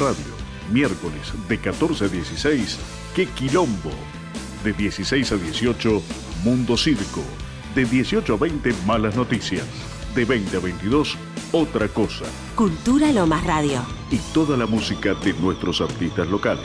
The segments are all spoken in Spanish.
Radio, miércoles de 14 a 16, Qué Quilombo. De 16 a 18, Mundo Circo. De 18 a 20, Malas Noticias. De 20 a 22, Otra Cosa. Cultura Lomas Radio. Y toda la música de nuestros artistas locales.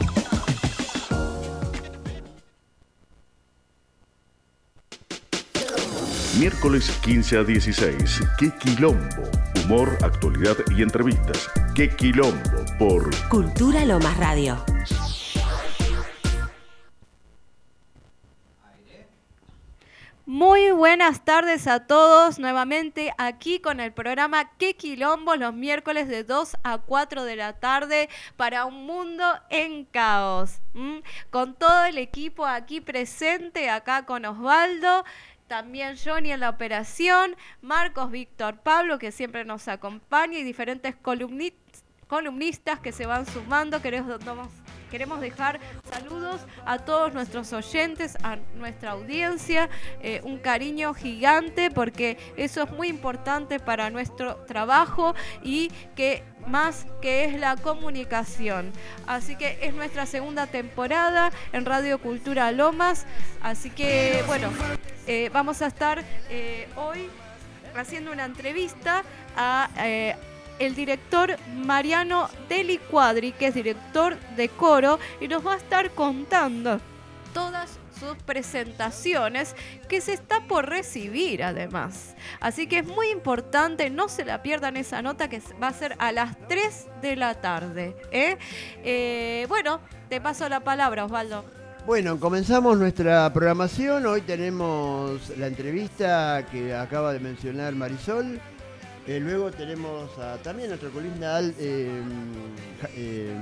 Miércoles 15 a 16, Qué Quilombo. Humor, actualidad y entrevistas. Qué Quilombo por Cultura Lomas Radio. Muy buenas tardes a todos, nuevamente aquí con el programa Qué Quilombo los miércoles de 2 a 4 de la tarde para un mundo en caos. Con todo el equipo aquí presente, acá con Osvaldo, también Johnny en la operación, Marcos Víctor Pablo que siempre nos acompaña y diferentes columni- columnistas que se van sumando. Queremos, queremos dejar saludos a todos nuestros oyentes, a nuestra audiencia, eh, un cariño gigante porque eso es muy importante para nuestro trabajo y que más que es la comunicación. Así que es nuestra segunda temporada en Radio Cultura Lomas. Así que bueno, eh, vamos a estar eh, hoy haciendo una entrevista a eh, el director Mariano Deli Cuadri, que es director de coro, y nos va a estar contando todas sus presentaciones que se está por recibir además. Así que es muy importante, no se la pierdan esa nota que va a ser a las 3 de la tarde. ¿eh? Eh, bueno, te paso la palabra, Osvaldo. Bueno, comenzamos nuestra programación. Hoy tenemos la entrevista que acaba de mencionar Marisol. Eh, luego tenemos a- también nuestra columna ja- eh,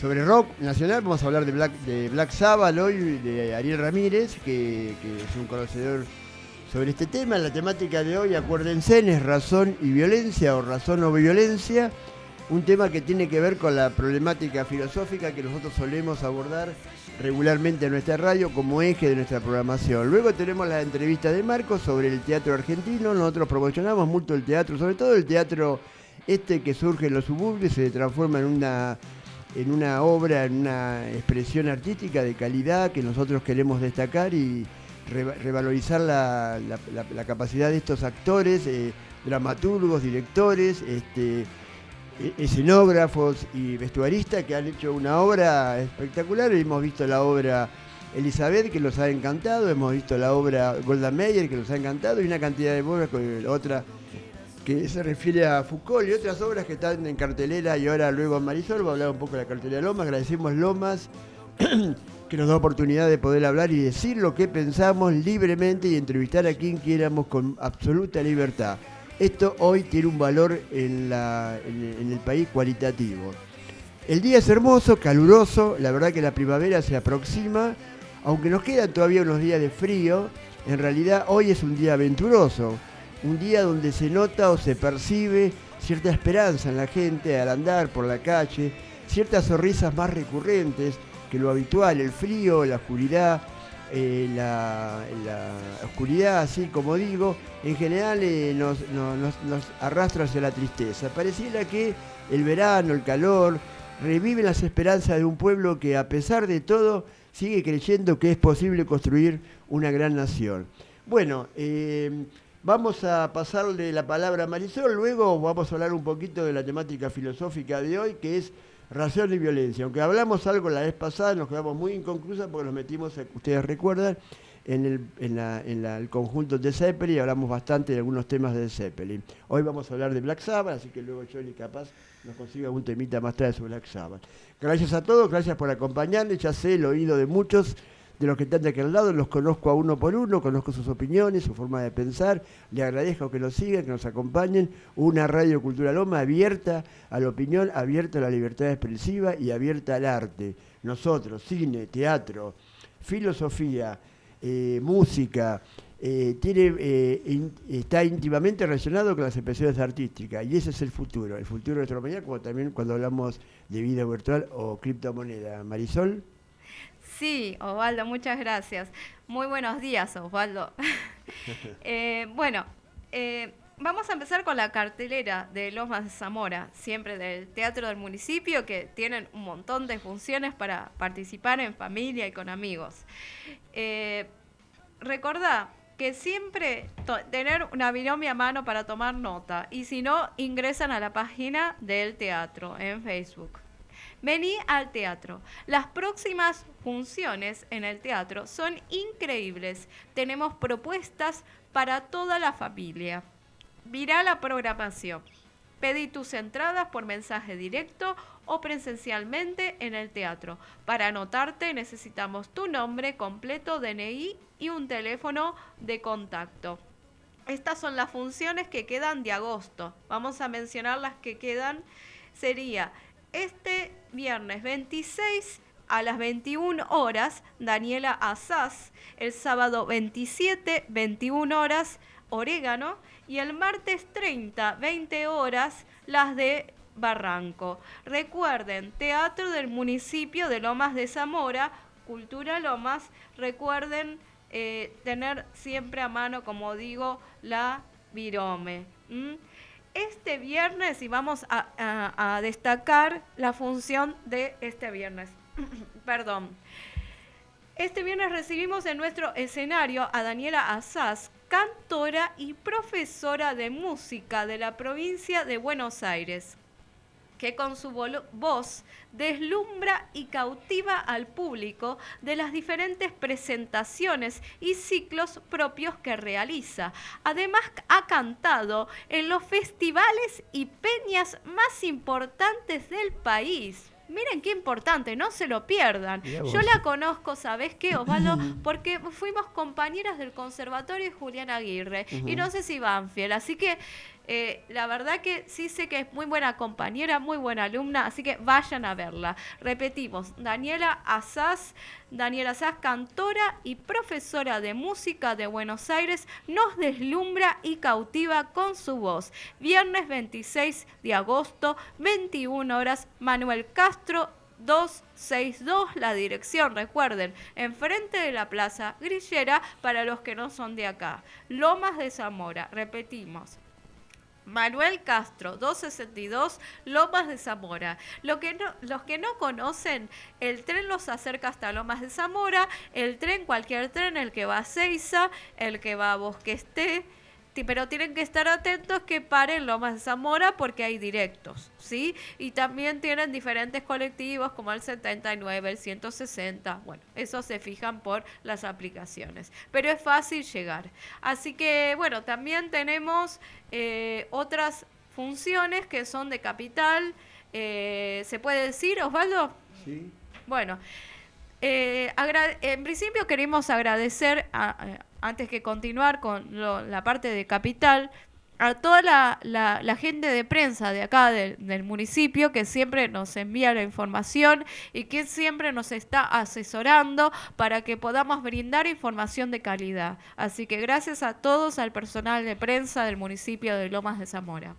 sobre rock nacional. Vamos a hablar de Black, de Black Sabbath hoy, de Ariel Ramírez, que, es un conocedor sobre este tema. La temática de hoy, acuérdense, es razón y violencia o razón o violencia. Un tema que tiene que ver con la problemática filosófica que nosotros solemos abordar regularmente en nuestra radio como eje de nuestra programación. Luego tenemos la entrevista de Marcos sobre el teatro argentino. Nosotros promocionamos mucho el teatro, sobre todo el teatro este que surge en los suburbios, se transforma en una, en una obra, en una expresión artística de calidad que nosotros queremos destacar y reva- revalorizar la, capacidad de estos actores, eh, dramaturgos, directores, este, e- escenógrafos y vestuaristas que han hecho una obra espectacular. Hemos visto la obra Elizabeth que los ha encantado, hemos visto la obra Golda Meir que los ha encantado y una cantidad de obras, con otra que se refiere a Foucault y otras obras que están en cartelera y ahora luego Marisol va a hablar un poco de la cartelera Lomas. Agradecemos Lomas que nos da oportunidad de poder hablar y decir lo que pensamos libremente y entrevistar a quien quieramos con absoluta libertad. Esto hoy tiene un valor en el país cualitativo. El día es hermoso, caluroso, la verdad que la primavera se aproxima, aunque nos quedan todavía unos días de frío, en realidad hoy es un día aventuroso, un día donde se nota o se percibe cierta esperanza en la gente al andar por la calle, ciertas sonrisas más recurrentes que lo habitual, el frío, la oscuridad, eh, la, oscuridad, así como digo, en general eh, nos, no- nos- nos arrastra hacia la tristeza. Pareciera que el verano, el calor, reviven las esperanzas de un pueblo que a pesar de todo sigue creyendo que es posible construir una gran nación. Bueno, eh, vamos a pasarle la palabra a Marisol, luego vamos a hablar un poquito de la temática filosófica de hoy, que es ración y violencia. Aunque hablamos algo la vez pasada, nos quedamos muy inconclusas porque nos metimos, ustedes recuerdan, en el, en el conjunto de Zeppelin y hablamos bastante de algunos temas de Zeppelin. Hoy vamos a hablar de Black Sabbath, así que luego Johnny capaz nos consiga algún temita más tarde sobre Black Sabbath. Gracias a todos, gracias por acompañarnos, ya sé el oído de muchos de los que están de aquel lado, los conozco a uno por uno, conozco sus opiniones, su forma de pensar, le agradezco que nos sigan, que nos acompañen, una radio Cultura Loma abierta a la opinión, abierta a la libertad expresiva y abierta al arte. Nosotros, cine, teatro, filosofía, eh, música, eh, tiene, eh, está íntimamente relacionado con las expresiones artísticas y ese es el futuro, el futuro de nuestra humanidad, como también cuando hablamos de vida virtual o criptomoneda. Marisol. Sí, Osvaldo, muchas gracias. Muy buenos días, Osvaldo. bueno, vamos a empezar con la cartelera de Lomas de Zamora, siempre del Teatro del Municipio, que tienen un montón de funciones para participar en familia y con amigos. Eh, recordá que siempre tener una binomia a mano para tomar nota y si no, ingresan a la página del teatro en Facebook. Vení al teatro. Las próximas funciones en el teatro son increíbles. Tenemos propuestas para toda la familia. Mirá la programación. Pedí tus entradas por mensaje directo o presencialmente en el teatro. Para anotarte necesitamos tu nombre completo, DNI y un teléfono de contacto. Estas son las funciones que quedan de agosto. Vamos a mencionar las que quedan. Sería este viernes 26 a las 21 horas, Daniela Asaz. El sábado 27, 21 horas, Orégano. Y el martes 30, 20 horas, las de Barranco. Recuerden, Teatro del Municipio de Lomas de Zamora, Cultura Lomas. Recuerden eh, tener siempre a mano, como digo, la virome. Este viernes, y vamos a, destacar la función de este viernes. Perdón. Este viernes recibimos en nuestro escenario a Daniela Asaz, cantora y profesora de música de la provincia de Buenos Aires que con su voz deslumbra y cautiva al público de las diferentes presentaciones y ciclos propios que realiza. Además ha cantado en los festivales y peñas más importantes del país. Miren qué importante, no se lo pierdan. Yo la conozco, ¿sabes qué, Osvaldo? Porque fuimos compañeras del Conservatorio Julián Aguirre y no sé si van fiel. Así que eh, la verdad que sí sé que es muy buena compañera, muy buena alumna, así que vayan a verla. Repetimos, Daniela Asaz, Daniela Asaz, cantora y profesora de música de Buenos Aires, nos deslumbra y cautiva con su voz. Viernes 26 de agosto, 21 horas, Manuel Castro, 262, la dirección, recuerden, enfrente de la Plaza Grillera para los que no son de acá. Lomas de Zamora, repetimos, Manuel Castro, 262, Lomas de Zamora. Lo que los que no conocen, el tren los acerca hasta Lomas de Zamora, el tren, cualquier tren, el que va a Ceiza, el que va a Bosque Esté, pero tienen que estar atentos que paren Lomas de Zamora porque hay directos, ¿sí? Y también tienen diferentes colectivos como el 79, el 160, bueno, eso se fijan por las aplicaciones, pero es fácil llegar. Así que, bueno, también tenemos eh, otras funciones que son de capital, eh, ¿se puede decir, Osvaldo? Sí. Bueno. Eh, en principio queremos agradecer a, antes que continuar con la parte de capital, a toda la, gente de prensa de acá del municipio que siempre nos envía la información y que siempre nos está asesorando para que podamos brindar información de calidad. Así que gracias a todos, al personal de prensa del municipio de Lomas de Zamora.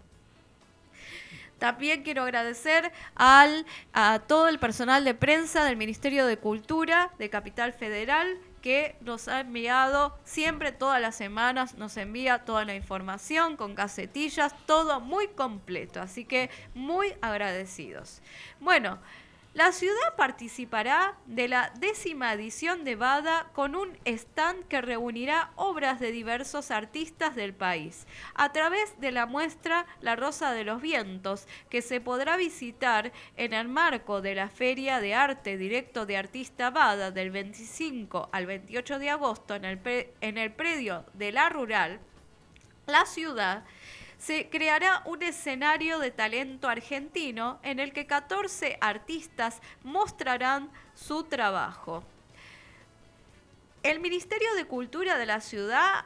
También quiero agradecer al, a todo el personal de prensa del Ministerio de Cultura de Capital Federal que nos ha enviado siempre todas las semanas, nos envía toda la información con casetillas, todo muy completo, así que muy agradecidos. Bueno, la ciudad participará de la décima edición de Bada con un stand que reunirá obras de diversos artistas del país a través de la muestra La Rosa de los Vientos, que se podrá visitar en el marco de la Feria de Arte Directo de Artista Bada del 25 al 28 de agosto en el, en el predio de la Rural. La ciudad se creará un escenario de talento argentino en el que 14 artistas mostrarán su trabajo. El Ministerio de Cultura de la ciudad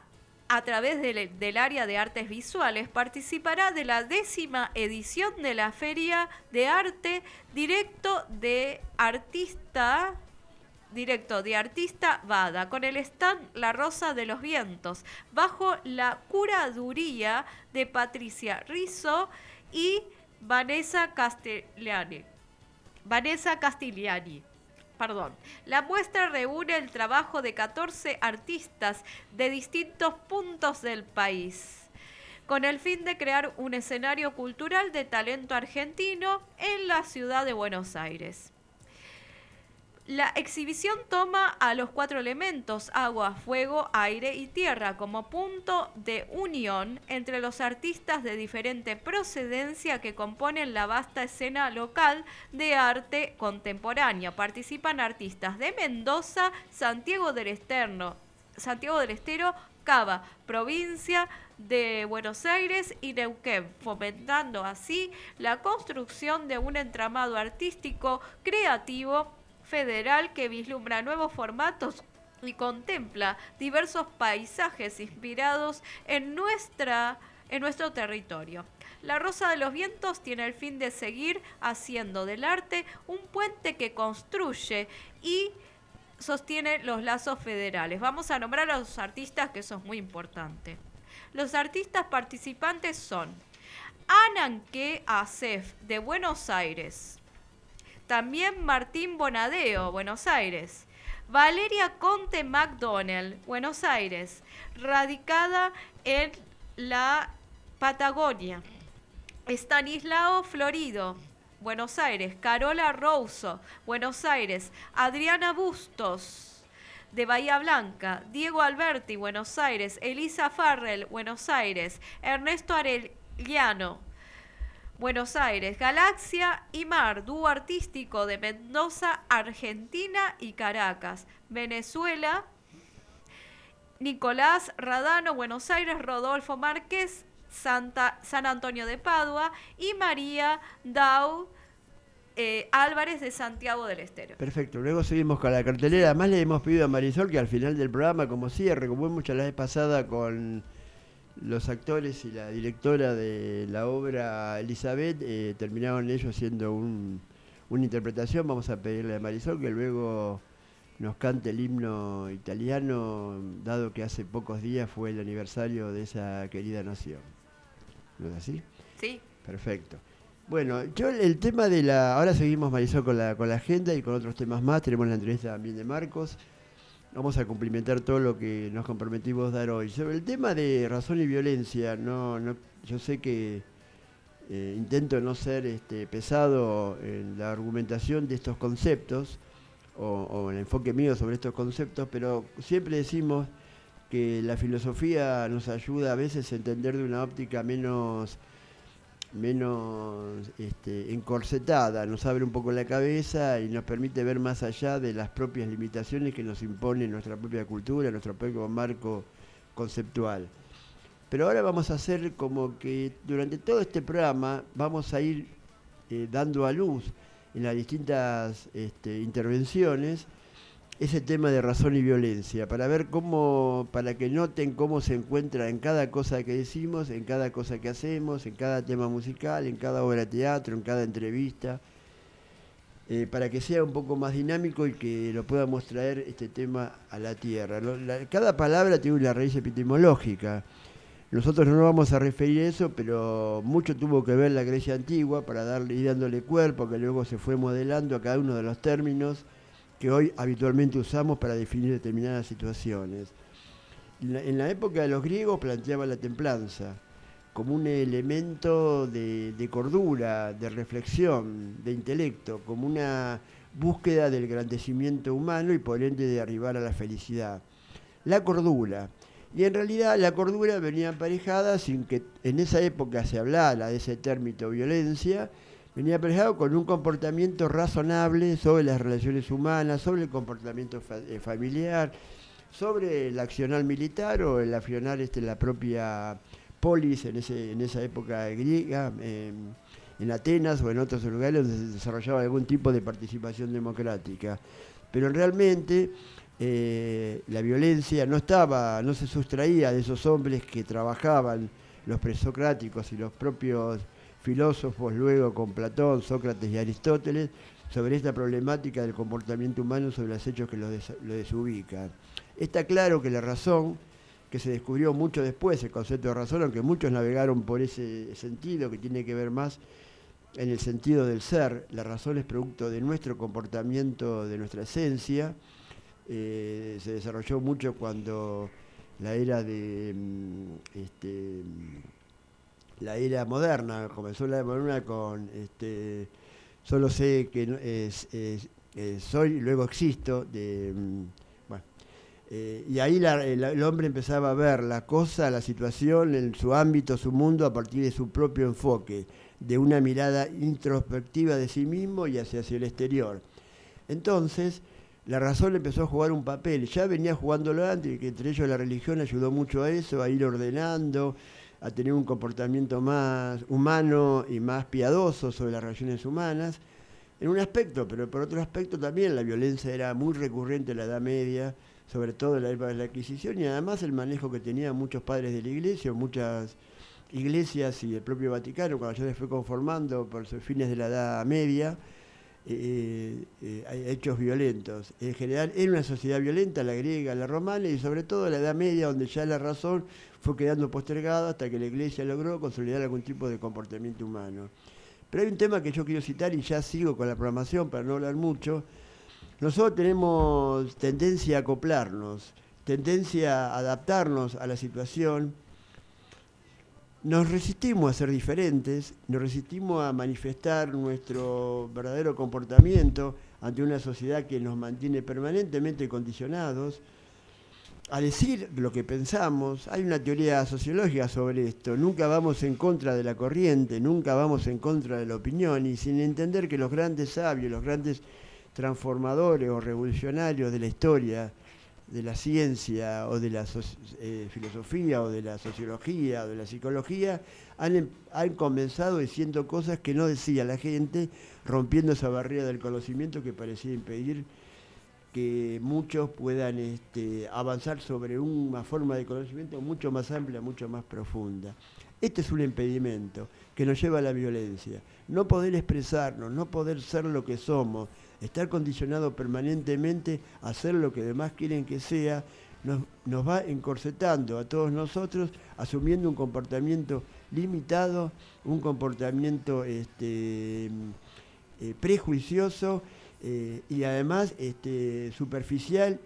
a través del, área de artes visuales, participará de la décima edición de la Feria de Arte Directo de Artista directo de artista Bada, con el stand La Rosa de los Vientos, bajo la curaduría de Patricia Rizzo y Vanessa Castellani. Vanessa Castigliani. Perdón. La muestra reúne el trabajo de 14 artistas de distintos puntos del país, con el fin de crear un escenario cultural de talento argentino en la ciudad de Buenos Aires. La exhibición toma a los cuatro elementos, agua, fuego, aire y tierra, como punto de unión entre los artistas de diferente procedencia que componen la vasta escena local de arte contemporánea. Participan artistas de Mendoza, Santiago del Esterno, Santiago del Estero, Cava, provincia de Buenos Aires y Neuquén, fomentando así la construcción de un entramado artístico creativo federal que vislumbra nuevos formatos y contempla diversos paisajes inspirados en, nuestra, en nuestro territorio. La Rosa de los Vientos tiene el fin de seguir haciendo del arte un puente que construye y sostiene los lazos federales. Vamos a nombrar a los artistas, que eso es muy importante. Los artistas participantes son Ananke Acef, de Buenos Aires, también Martín Bonadeo, Buenos Aires. Valeria Conte McDonnell, Buenos Aires, radicada en la Patagonia. Estanislao Florido, Buenos Aires. Carola Rouso, Buenos Aires. Adriana Bustos, de Bahía Blanca. Diego Alberti, Buenos Aires. Elisa Farrell, Buenos Aires. Ernesto Arellano, Buenos Aires, Galaxia y Mar, dúo artístico de Mendoza, Argentina y Caracas. Venezuela, Nicolás Radano, Buenos Aires, Rodolfo Márquez, Santa, San Antonio de Padua y María Dau. Eh, Álvarez de Santiago del Estero. Perfecto, luego seguimos con la cartelera. Además le hemos pedido a Marisol que al final del programa, como cierre, como mucho la vez pasada con los actores y la directora de la obra Elizabeth eh, terminaron ellos haciendo un, una interpretación. Vamos a pedirle a Marisol que luego nos cante el himno italiano, dado que hace pocos días fue el aniversario de esa querida nación. ¿No es así? Sí. Perfecto. Bueno, yo el tema de la... Ahora seguimos Marisol con la, con la agenda y con otros temas más. Tenemos la entrevista también de Marcos vamos a cumplimentar todo lo que nos comprometimos dar hoy. Sobre el tema de razón y violencia, no, no yo sé que eh, intento no ser este, pesado en la argumentación de estos conceptos o, o el enfoque mío sobre estos conceptos, pero siempre decimos que la filosofía nos ayuda a veces a entender de una óptica menos menos este, encorsetada, nos abre un poco la cabeza y nos permite ver más allá de las propias limitaciones que nos impone nuestra propia cultura, nuestro propio marco conceptual. Pero ahora vamos a hacer como que durante todo este programa vamos a ir eh, dando a luz en las distintas este, intervenciones ese tema de razón y violencia, para ver cómo, para que noten cómo se encuentra en cada cosa que decimos, en cada cosa que hacemos, en cada tema musical, en cada obra de teatro, en cada entrevista, eh, para que sea un poco más dinámico y que lo podamos traer este tema a la tierra. cada palabra tiene una raíz epistemológica. Nosotros no nos vamos a referir a eso, pero mucho tuvo que ver la Grecia antigua para darle, ir dándole cuerpo, que luego se fue modelando a cada uno de los términos que hoy habitualmente usamos para definir determinadas situaciones. En la, época de los griegos planteaba la templanza como un elemento de, cordura, de reflexión, de intelecto, como una búsqueda del grandecimiento humano y por ende de arribar a la felicidad. La cordura. Y en realidad la cordura venía aparejada sin que en esa época se hablara de ese término violencia, venía aparejado con un comportamiento razonable sobre las relaciones humanas, sobre el comportamiento eh, familiar, sobre el accionar militar o el accionar este, la propia polis en, ese, en esa época griega, en Atenas o en otros lugares donde se desarrollaba algún tipo de participación democrática. Pero realmente eh, la violencia no estaba, no se sustraía de esos hombres que trabajaban, los presocráticos y los propios filósofos luego con Platón, Sócrates y Aristóteles, sobre esta problemática del comportamiento humano, sobre los hechos que lo, desubican. Está claro que la razón, que se descubrió mucho después, el concepto de razón, aunque muchos navegaron por ese sentido, que tiene que ver más en el sentido del ser, la razón es producto de nuestro comportamiento, de nuestra esencia, eh, se desarrolló mucho cuando la era de mm, este, la era moderna, comenzó la era moderna con este, solo sé que soy luego existo, de, mm, eh, y ahí el, hombre empezaba a ver la cosa, la situación, en su ámbito, su mundo, a partir de su propio enfoque, de una mirada introspectiva de sí mismo y hacia, hacia el exterior. Entonces, la razón empezó a jugar un papel, ya venía jugándolo antes, que entre ellos la religión ayudó mucho a eso, a ir ordenando, a tener un comportamiento más humano y más piadoso sobre las relaciones humanas, en un aspecto, pero por otro aspecto también la violencia era muy recurrente en la Edad Media, sobre todo en la época de la Adquisición, y además el manejo que tenían muchos padres de la Iglesia, muchas iglesias y el propio Vaticano, cuando ya se fue conformando por sus fines de la Edad Media, eh, eh, hechos violentos. En general era una sociedad violenta, la griega, la romana, y sobre todo la Edad Media, donde ya la razón fue quedando postergada hasta que la Iglesia logró consolidar algún tipo de comportamiento humano. Pero hay un tema que yo quiero citar y ya sigo con la programación para no hablar mucho. Nosotros tenemos tendencia a acoplarnos, tendencia a adaptarnos a la situación. Nos resistimos a ser diferentes, nos resistimos a manifestar nuestro verdadero comportamiento ante una sociedad que nos mantiene permanentemente condicionados a decir lo que pensamos. Hay una teoría sociológica sobre esto. Nunca vamos en contra de la corriente, nunca vamos en contra de la opinión y sin entender que los grandes sabios, los grandes transformadores o revolucionarios de la historia, de la ciencia o de la eh, filosofía o de la sociología o de la psicología, han, em, han comenzado diciendo cosas que no decía la gente, rompiendo esa barrera del conocimiento que parecía impedir que muchos puedan este, avanzar sobre una forma de conocimiento mucho más amplia, mucho más profunda. Este es un impedimento que nos lleva a la violencia. No poder expresarnos, no poder ser lo que somos, estar condicionado permanentemente a ser lo que demás quieren que sea, nos, va encorsetando a todos nosotros, asumiendo un comportamiento limitado, un comportamiento este, eh, prejuicioso eh, y además este, superficial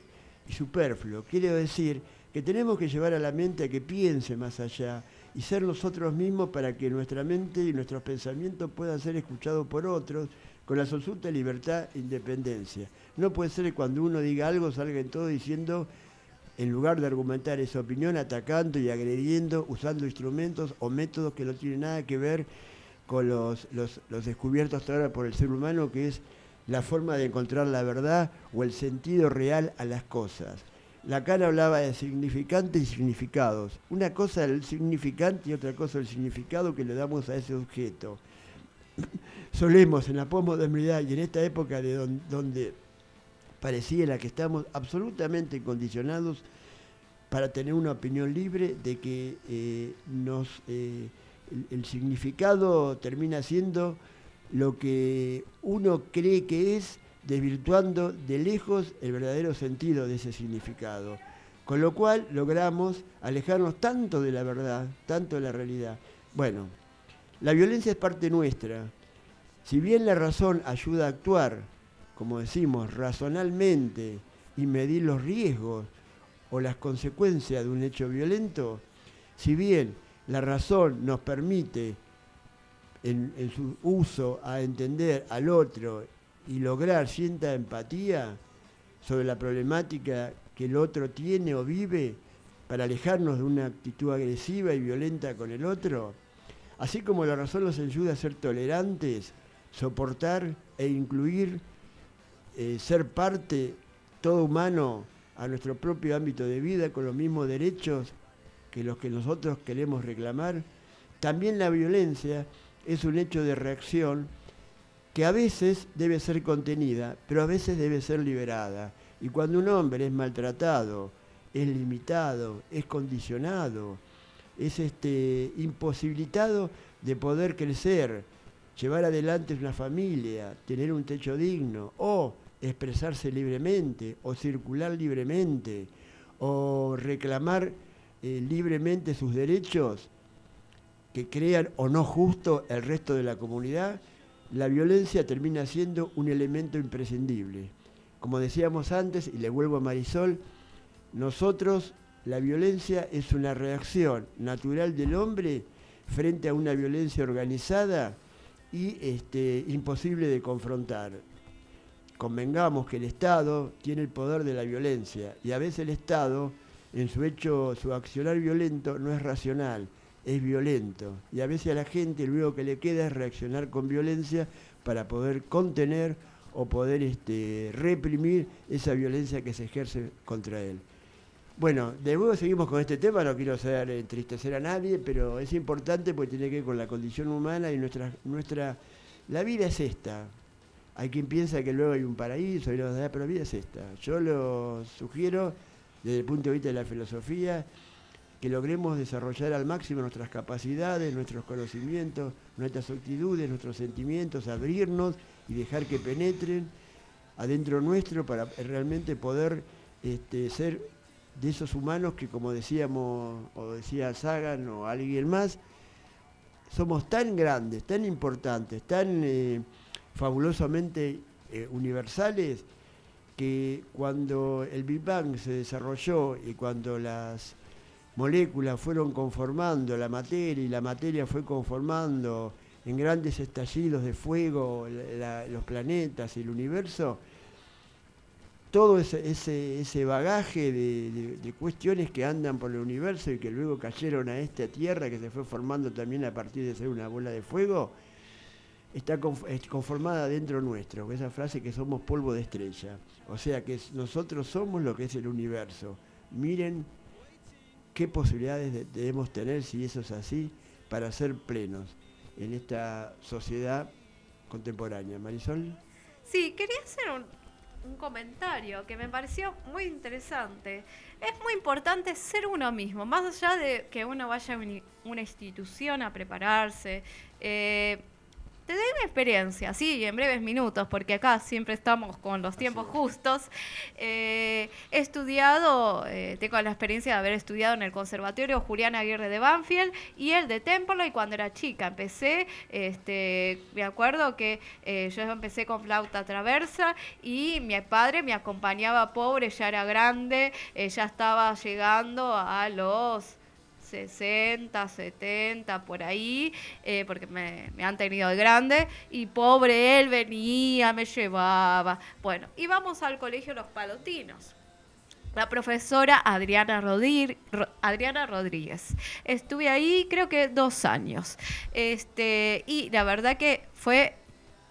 y superfluo. Quiero decir que tenemos que llevar a la mente a que piense más allá y ser nosotros mismos para que nuestra mente y nuestros pensamientos puedan ser escuchados por otros con la absoluta libertad e independencia. No puede ser que cuando uno diga algo salga en todo diciendo, en lugar de argumentar esa opinión, atacando y agrediendo, usando instrumentos o métodos que no tienen nada que ver con los, los, descubiertos ahora por el ser humano, que es la forma de encontrar la verdad o el sentido real a las cosas. Lacan hablaba de significantes y significados. Una cosa el significante y otra cosa el significado que le damos a ese objeto. Solemos en la posmodernidad y en esta época de donde parecía la que estamos absolutamente condicionados para tener una opinión libre de que eh, nos, eh, el significado termina siendo lo que uno cree que es, desvirtuando de lejos el verdadero sentido de ese significado. Con lo cual logramos alejarnos tanto de la verdad, tanto de la realidad. Bueno, la violencia es parte nuestra. Si bien la razón ayuda a actuar, como decimos, razonalmente y medir los riesgos o las consecuencias de un hecho violento, si bien la razón nos permite en, su uso a entender al otro y lograr cierta empatía sobre la problemática que el otro tiene o vive para alejarnos de una actitud agresiva y violenta con el otro, así como la razón nos ayuda a ser tolerantes, soportar e incluir, eh, ser parte, todo humano, a nuestro propio ámbito de vida con los mismos derechos que los que nosotros queremos reclamar, también la violencia es un hecho de reacción que a veces debe ser contenida, pero a veces debe ser liberada. Y cuando un hombre es maltratado, es limitado, es condicionado, es este, imposibilitado de poder crecer llevar adelante una familia, tener un techo digno, o expresarse libremente, o circular libremente, o reclamar eh, libremente sus derechos que crean o no justo el resto de la comunidad, la violencia termina siendo un elemento imprescindible. Como decíamos antes, y le vuelvo a Marisol, nosotros la violencia es una reacción natural del hombre frente a una violencia organizada y este, imposible de confrontar. Convengamos que el Estado tiene el poder de la violencia y a veces el Estado, en su hecho, su accionar violento, no es racional, es violento. Y a veces a la gente lo único que le queda es reaccionar con violencia para poder contener o poder este, reprimir esa violencia que se ejerce contra él. Bueno, de nuevo seguimos con este tema, no quiero hacer entristecer a nadie, pero es importante porque tiene que ver con la condición humana y nuestra, nuestra la vida es esta. Hay quien piensa que luego hay un paraíso, y pero la vida es esta. Yo lo sugiero desde el punto de vista de la filosofía, que logremos desarrollar al máximo nuestras capacidades, nuestros conocimientos, nuestras actitudes, nuestros sentimientos, abrirnos y dejar que penetren adentro nuestro para realmente poder este, ser de esos humanos que como decíamos, o decía Sagan o alguien más, somos tan grandes, tan importantes, tan eh, fabulosamente eh, universales, que cuando el Big Bang se desarrolló y cuando las moléculas fueron conformando la materia y la materia fue conformando en grandes estallidos de fuego los planetas y el universo, todo ese, ese, bagaje de, cuestiones que andan por el universo y que luego cayeron a esta Tierra que se fue formando también a partir de ser una bola de fuego, está conformada dentro nuestro, esa frase que somos polvo de estrella. O sea que nosotros somos lo que es el universo. Miren qué posibilidades debemos tener, si eso es así, para ser plenos en esta sociedad contemporánea. Marisol. Sí, quería hacer un, comentario que me pareció muy interesante. Es muy importante ser uno mismo, más allá de que uno vaya a una institución a prepararse. Eh, te doy mi experiencia, sí, en breves minutos, porque acá siempre estamos con los tiempos justos. Eh, he estudiado, eh, tengo la experiencia de haber estudiado en el Conservatorio Julián Aguirre de Banfield y el de Templo, y cuando era chica empecé, este, me acuerdo que eh, yo empecé con flauta traversa y mi padre me acompañaba pobre, ya era grande, ya estaba llegando a los 60, 70, por ahí, eh, porque me, han tenido de grande, y pobre él venía, me llevaba. Bueno, íbamos al colegio Los Palotinos. La profesora Adriana, Adriana Rodríguez. Estuve ahí creo que dos años. Este, y la verdad que fue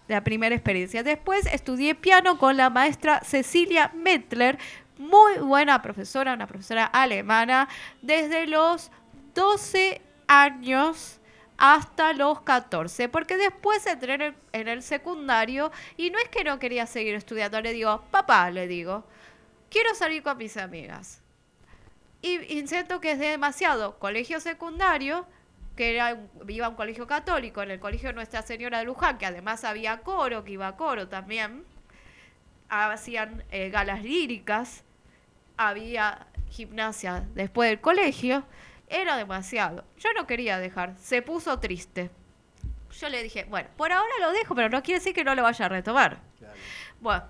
la primera experiencia. Después estudié piano con la maestra Cecilia Mettler, muy buena profesora, una profesora alemana, desde los 12 años hasta los 14, porque después entré en el, secundario y no es que no quería seguir estudiando, le digo, papá, le digo, quiero salir con mis amigas. Y, siento que es demasiado colegio secundario, que era, iba a un colegio católico, en el colegio Nuestra Señora de Luján, que además había coro, que iba a coro también, hacían eh, galas líricas, había gimnasia después del colegio, era demasiado. Yo no quería dejar. Se puso triste. Yo le dije, bueno, por ahora lo dejo, pero no quiere decir que no lo vaya a retomar. Bueno,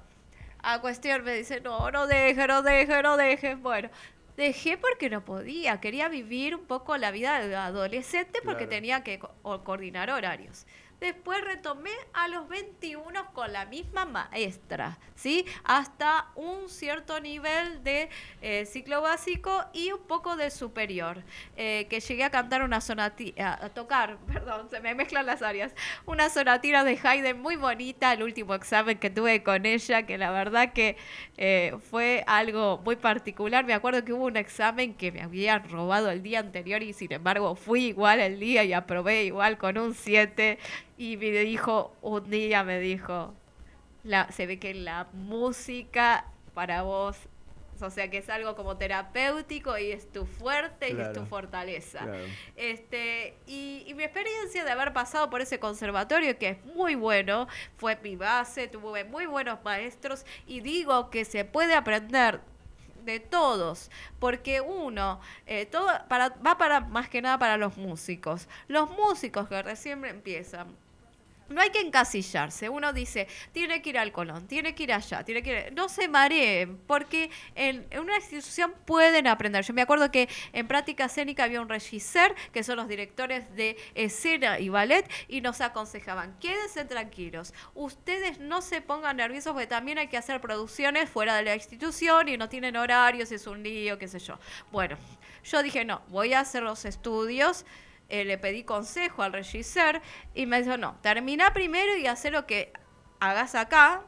a cuestión me dice, no, no deje, no deje, no deje. Bueno, dejé porque no podía. Quería vivir un poco la vida de adolescente porque tenía que coordinar horarios. Después retomé a los 21 con la misma maestra, ¿sí? Hasta un cierto nivel de eh, ciclo básico y un poco de superior, eh, que llegué a cantar una sonatina, a tocar, perdón, se me mezclan las áreas, una sonatina de Haydn muy bonita, el último examen que tuve con ella, que la verdad que eh, fue algo muy particular. Me acuerdo que hubo un examen que me habían robado el día anterior y sin embargo fui igual el día y aprobé igual con un 7 y me dijo, un día me dijo, la, se ve que la música para vos O sea que es algo como terapéutico y es tu fuerte y es tu fortaleza. Claro. Este, y, y mi experiencia de haber pasado por ese conservatorio, que es muy bueno, fue mi base, tuve muy buenos maestros y digo que se puede aprender de todos, porque uno, eh, todo para, va para más que nada para los músicos. Los músicos que recién empiezan, no hay que encasillarse. Uno dice, tiene que ir al Colón, tiene que ir allá, tiene que ir... No se mareen, porque en, una institución pueden aprender. Yo me acuerdo que en práctica escénica había un regisseur, que son los directores de escena y ballet, y nos aconsejaban, quédense tranquilos, ustedes no se pongan nerviosos, porque también hay que hacer producciones fuera de la institución y no tienen horarios, es un lío, qué sé yo. Bueno, yo dije, no, voy a hacer los estudios eh, le pedí consejo al regisseur y me dijo, no, termina primero y haz lo que hagas acá,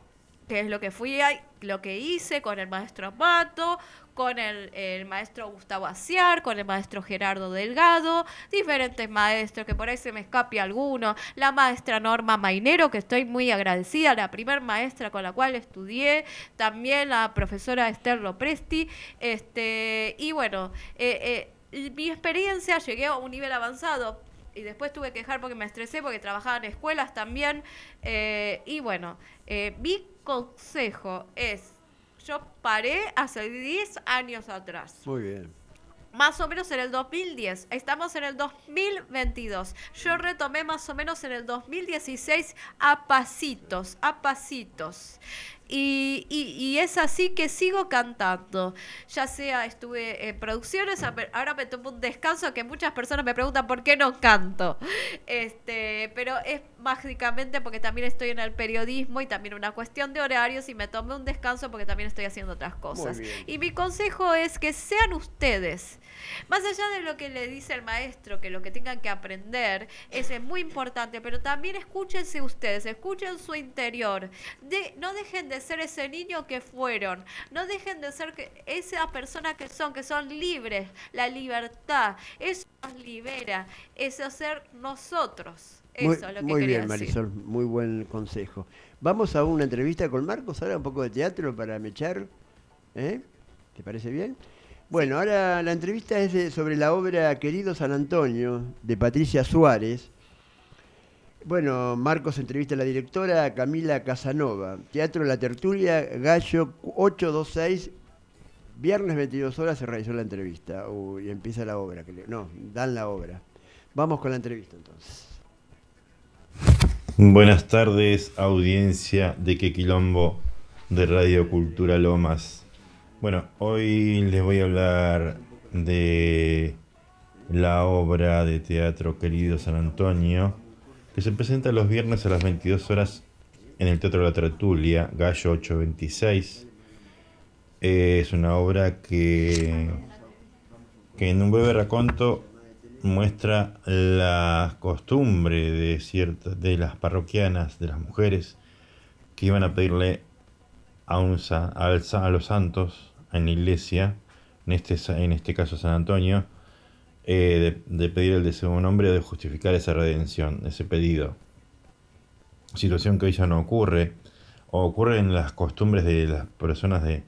que es lo que fui a- lo que hice con el maestro Mato, con el, el maestro Gustavo Aciar, con el maestro Gerardo Delgado, diferentes maestros, que por ahí se me escape alguno, la maestra Norma Mainero, que estoy muy agradecida, la primer maestra con la cual estudié, también la profesora Esther Lopresti, este, y bueno, eh, eh, mi experiencia llegué a un nivel avanzado y después tuve que dejar porque me estresé porque trabajaba en escuelas también. eh, y bueno, eh, mi consejo es, yo paré hace 10 años atrás. Muy bien. Más o menos en el 2010. Estamos en el 2022. Yo retomé más o menos en el 2016 a pasitos, a pasitos. Y, y- y es así que sigo cantando. Ya sea estuve en producciones, ahora me tomo un descanso que muchas personas me preguntan por qué no canto. Este, pero es mágicamente porque también estoy en el periodismo y también una cuestión de horarios y me tomé un descanso porque también estoy haciendo otras cosas. Y mi consejo es que sean ustedes. Más allá de lo que le dice el maestro, que lo que tengan que aprender, es muy importante, pero también escúchense ustedes, escuchen su interior. De, no dejen de ser ese niño que fueron, no dejen de ser que, esa persona que son, que son libres, la libertad, eso nos libera, eso ser nosotros. Eso Muy, es lo que muy bien, decir. Marisol, muy buen consejo. Vamos a una entrevista con Marcos, ahora un poco de teatro para mechar. ¿eh? ¿Te parece bien? Bueno, ahora la entrevista es de- sobre la obra Querido San Antonio, de Patricia Suárez. Bueno, Marcos entrevista a la directora Camila Casanova. Teatro La Tertulia, Gallo 826. Viernes 22 horas se realizó la entrevista. Uy, empieza la obra. creo. No, dan la obra. Vamos con la entrevista entonces. Buenas tardes, audiencia de Quequilombo de Radio Cultura Lomas. Bueno, hoy les voy a hablar de la obra de teatro Querido San Antonio, que se presenta los viernes a las 22 horas en el Teatro La Tertulia, Gallo 826. Es una obra que, que en un breve raconto muestra la costumbre de ciertas de las parroquianas, de las mujeres, que iban a pedirle a, un, a los santos en la iglesia, en este, en este caso San Antonio, eh, de, pedir el deseo de un hombre de justificar esa redención, ese pedido. Situación que hoy ya no ocurre, o ocurre en las costumbres de las personas de,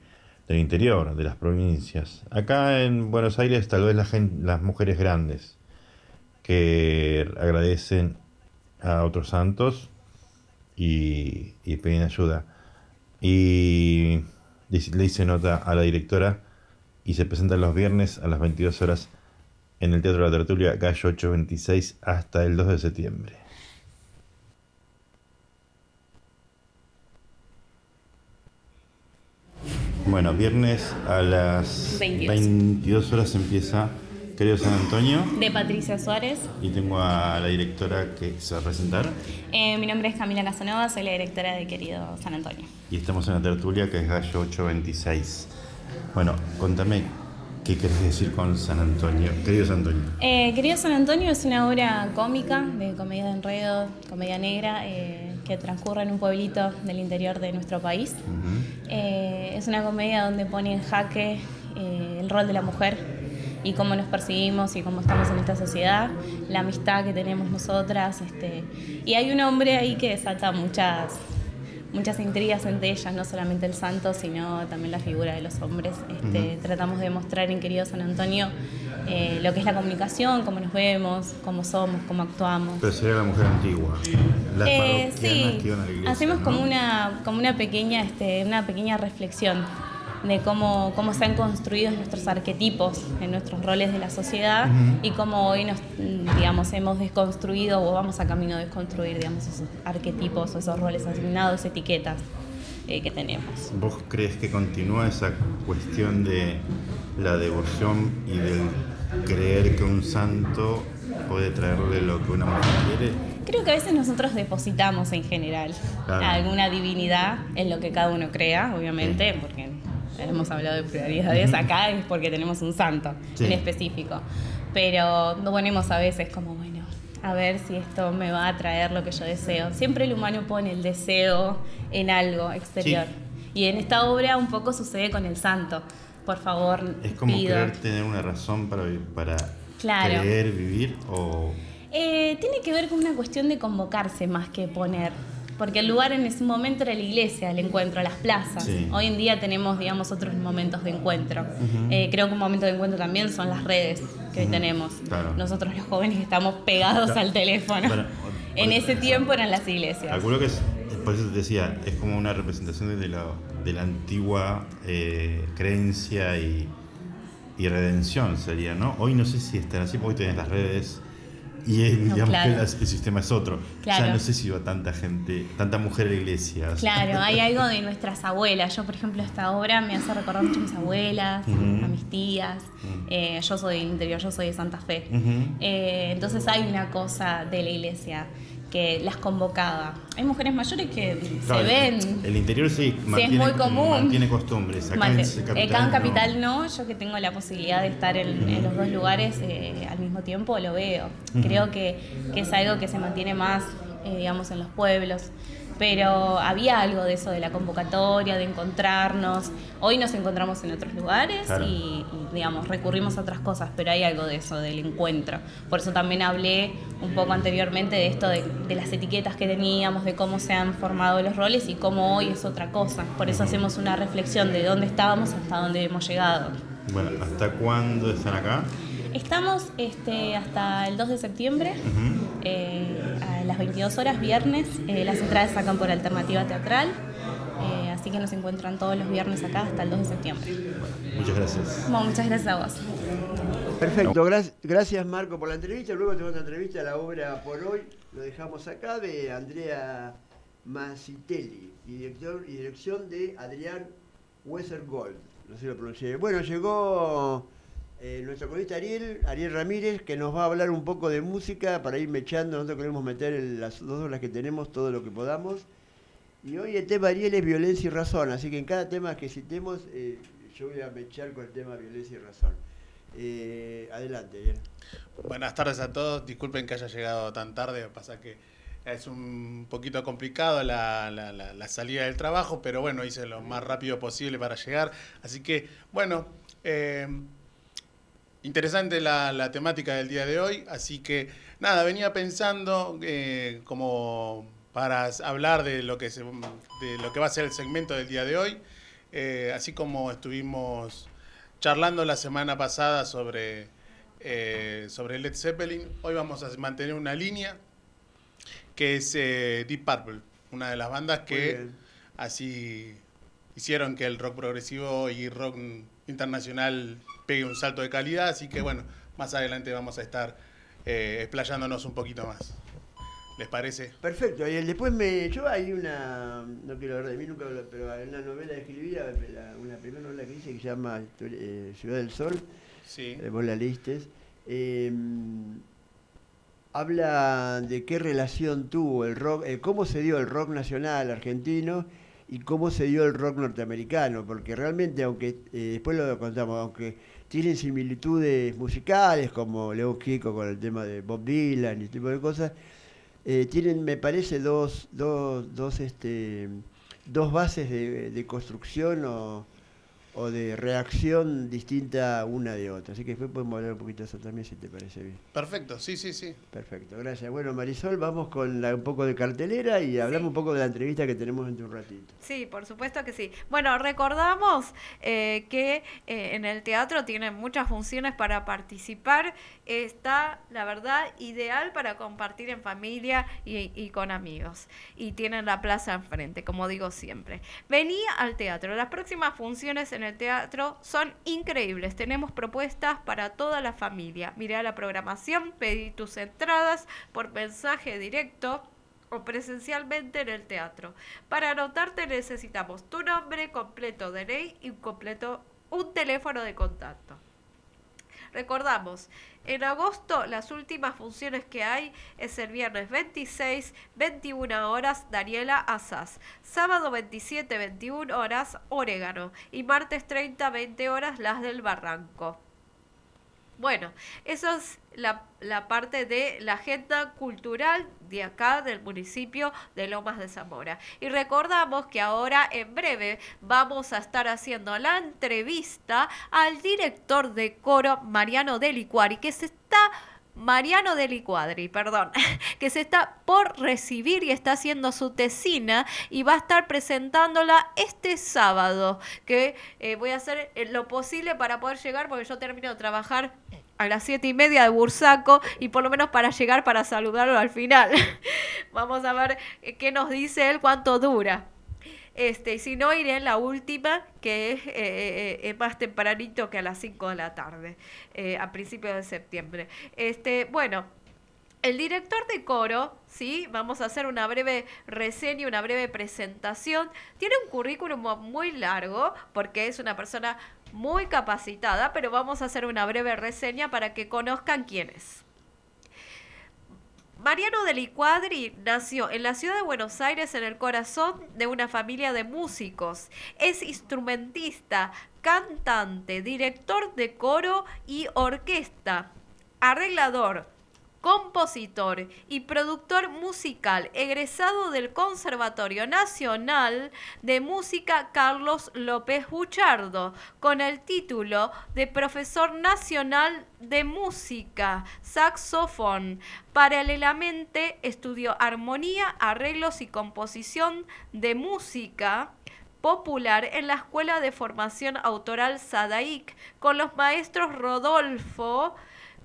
del interior, de las provincias. Acá en Buenos Aires tal vez la las mujeres grandes que agradecen a otros santos y, y piden ayuda. Y le hice nota a la directora y se presenta los viernes a las 22 horas en el Teatro de la Tertulia Gallo 826 hasta el 2 de septiembre. Bueno, viernes a las 22. 22 horas empieza Querido San Antonio de Patricia Suárez. y tengo a la directora que se va a presentar Eh, mi nombre es Camila Casanova, soy la directora de Querido San Antonio. y estamos en la tertulia que es Gallo 826. Bueno, contame qué querés decir con San Antonio, querido San Antonio. Eh, Querido San Antonio es una obra cómica, de comedia de enredo, comedia negra, eh, que transcurre en un pueblito del interior de nuestro país. Eh, es una comedia donde pone en jaque el rol de la mujer y cómo nos percibimos y cómo estamos en esta sociedad, la amistad que tenemos nosotras. Este, y hay un hombre ahí que desata muchas, muchas intrigas entre ellas, no solamente el santo, sino también la figura de los hombres. Este, Tratamos de mostrar en querido San Antonio eh, lo que es la comunicación, cómo nos vemos, cómo somos, cómo actuamos. Pero sería la mujer antigua. Las Eh, sí, que iban a la iglesia, hacemos ¿no? como una como una pequeña este, una pequeña reflexión de cómo, cómo se han construido nuestros arquetipos en nuestros roles de la sociedad y cómo hoy nos digamos hemos desconstruido o vamos a camino de desconstruir digamos esos arquetipos o esos roles asignados etiquetas eh, que tenemos ¿Vos crees que continúa esa cuestión de la devoción y del creer que un santo puede traerle lo que una mujer quiere? Creo que a veces nosotros depositamos en general Claro. alguna divinidad en lo que cada uno crea, obviamente, porque hemos hablado de prioridades acá es porque tenemos un santo Sí. en específico. Pero no ponemos a veces como, bueno, a ver si esto me va a traer lo que yo deseo. Siempre el humano pone el deseo en algo exterior. Y en esta obra un poco sucede con el santo. Por favor, ¿Es como pido. querer tener una razón para, para Claro. creer, vivir o...? Eh, tiene que ver con una cuestión de convocarse más que poner. Porque el lugar en ese momento era la iglesia, el encuentro, las plazas. Sí. Hoy en día tenemos, digamos, otros momentos de encuentro. Eh, creo que un momento de encuentro también son las redes que hoy tenemos. Claro. Nosotros los jóvenes estamos pegados Claro. al teléfono. Bueno, en ese tiempo eran las iglesias. Calculo que es, por eso te decía, es como una representación de la, de la antigua eh, creencia y, y redención sería, ¿no? Hoy no sé si están así, porque hoy tenés las redes y el, No, digamos claro. que el sistema es otro. Claro. Ya no sé si va tanta gente, tanta mujer a la iglesia. Claro, hay algo de nuestras abuelas. Yo, por ejemplo, esta obra me hace recordar mucho a mis abuelas, Ujú. a mis tías. Eh, yo soy del interior, yo soy de Santa Fe. Eh, entonces hay una cosa de la iglesia que las convocaba. Hay mujeres mayores que Claro, se ven. El interior sí, mantiene, muy común. mantiene costumbres. Acá en acá en. Capital no, yo que tengo la posibilidad de estar en, en los dos lugares eh, al mismo tiempo lo veo. Creo que, que es algo que se mantiene más, eh, digamos, en los pueblos. Pero había algo de eso, de la convocatoria, de encontrarnos. Hoy nos encontramos en otros lugares Claro. y, y, digamos, recurrimos a otras cosas, pero hay algo de eso, del encuentro. Por eso también hablé un poco anteriormente de esto, de, de las etiquetas que teníamos, de cómo se han formado los roles y cómo hoy es otra cosa. Por eso hacemos una reflexión de dónde estábamos hasta dónde hemos llegado. Bueno, ¿hasta cuándo están acá? Estamos este, hasta el 2 de septiembre, eh, a las 22 horas, viernes. Eh, las entradas sacan por alternativa teatral, eh, así que nos encuentran todos los viernes acá hasta el 2 de septiembre. Muchas gracias. Bueno, muchas gracias a vos. Perfecto, gra- gracias Marco por la entrevista. Luego tenemos otra entrevista a la obra por hoy. Lo dejamos acá de Andrea Masitelli y, director, y dirección de Adrián Wesergold. No sé si lo pronuncié. Bueno, llegó eh, nuestro colista Ariel, Ariel Ramírez, que nos va a hablar un poco de música para ir mechando. Nosotros queremos meter en las dos horas que tenemos todo lo que podamos. Y hoy el tema Ariel es violencia y razón, así que en cada tema que citemos eh, yo voy a mechar con el tema violencia y razón. Eh, adelante, Ariel. Buenas tardes a todos. Disculpen que haya llegado tan tarde. Pasa que es un poquito complicado la, la- salida del trabajo, pero bueno, hice lo más rápido posible para llegar. Así que, bueno, interesante la, la temática del día de hoy. Así que, nada, venía pensando eh, como para hablar de lo, que se- de lo que va a ser el segmento del día de hoy. Eh, así como estuvimos charlando la semana pasada sobre, eh, sobre Led Zeppelin, hoy vamos a mantener una línea que es Deep Purple, una de las bandas que así hicieron que el rock progresivo y rock internacional pegue un salto de calidad, así que bueno, más adelante vamos a estar eh, explayándonos un poquito más. ¿Les parece? Perfecto, y después me. Yo hay una. No quiero hablar de mí nunca, pero hay una novela que escribí, la- una primera novela que hice que se llama eh, Ciudad del Sol, Sí. eh, vos la leíste. eh, habla de qué relación tuvo el rock, eh, cómo se dio el rock nacional argentino y cómo se dio el rock norteamericano, porque realmente, aunque después lo contamos, aunque tienen similitudes musicales, como Leo Kiko con el tema de Bob Dylan y ese tipo de cosas, eh, tienen, me parece, dos, dos, dos, este, dos bases de, de construcción o, o de reacción distinta una de otra. Así que después podemos hablar un poquito de eso también, si te parece bien. Perfecto, sí, sí, sí. Perfecto, gracias. Bueno, Marisol, vamos con la- un poco de cartelera y hablamos un poco de la entrevista que tenemos de un ratito. Sí, por supuesto que sí. Bueno, recordamos eh, que eh, en el teatro tienen muchas funciones para participar. Está, la verdad, ideal para compartir en familia y, y con amigos. Y tienen la plaza enfrente, como digo siempre. Vení al teatro. Las próximas funciones en el teatro son increíbles. Tenemos propuestas para toda la familia. Mirá la programación, pedí tus entradas por mensaje directo o presencialmente en el teatro. Para anotarte necesitamos tu nombre completo de ley y un completo un teléfono de contacto. Recordamos, en agosto las últimas funciones que hay es el viernes 26, 21 horas Daniela Asas, sábado 27, 21 horas Orégano y martes 30, 20 horas Las del Barranco. Bueno, eso es la, la parte de la agenda cultural de acá del municipio de Lomas de Zamora. Y recordamos que ahora en breve vamos a estar haciendo la entrevista al director de coro Mariano Delicuari, que se está Mariano de Licuadri, perdón, que se está por recibir y está haciendo su tesina y va a estar presentándola este sábado, que eh, voy a hacer eh, lo posible para poder llegar, porque yo termino de trabajar a las siete y media de Bursaco y por lo menos para llegar para saludarlo al final. Vamos a ver eh, qué nos dice él, cuánto dura. Este, si no, iré en la última, que es eh, eh, eh, más tempranito que a las 5 de la tarde, eh, a principios de septiembre. Este, bueno, el director de coro, ¿sí? Vamos a hacer una breve reseña, una breve presentación. Tiene un currículum muy largo, porque es una persona muy capacitada, pero vamos a hacer una breve reseña para que conozcan quién es. Mariano de Licuadri nació en la ciudad de Buenos Aires en el corazón de una familia de músicos. Es instrumentista, cantante, director de coro y orquesta, arreglador, compositor y productor musical, egresado del Conservatorio Nacional de Música Carlos López Buchardo, con el título de Profesor Nacional de Música, Saxofón. Paralelamente estudió armonía, arreglos y composición de música popular en la Escuela de Formación Autoral Sadaic con los maestros Rodolfo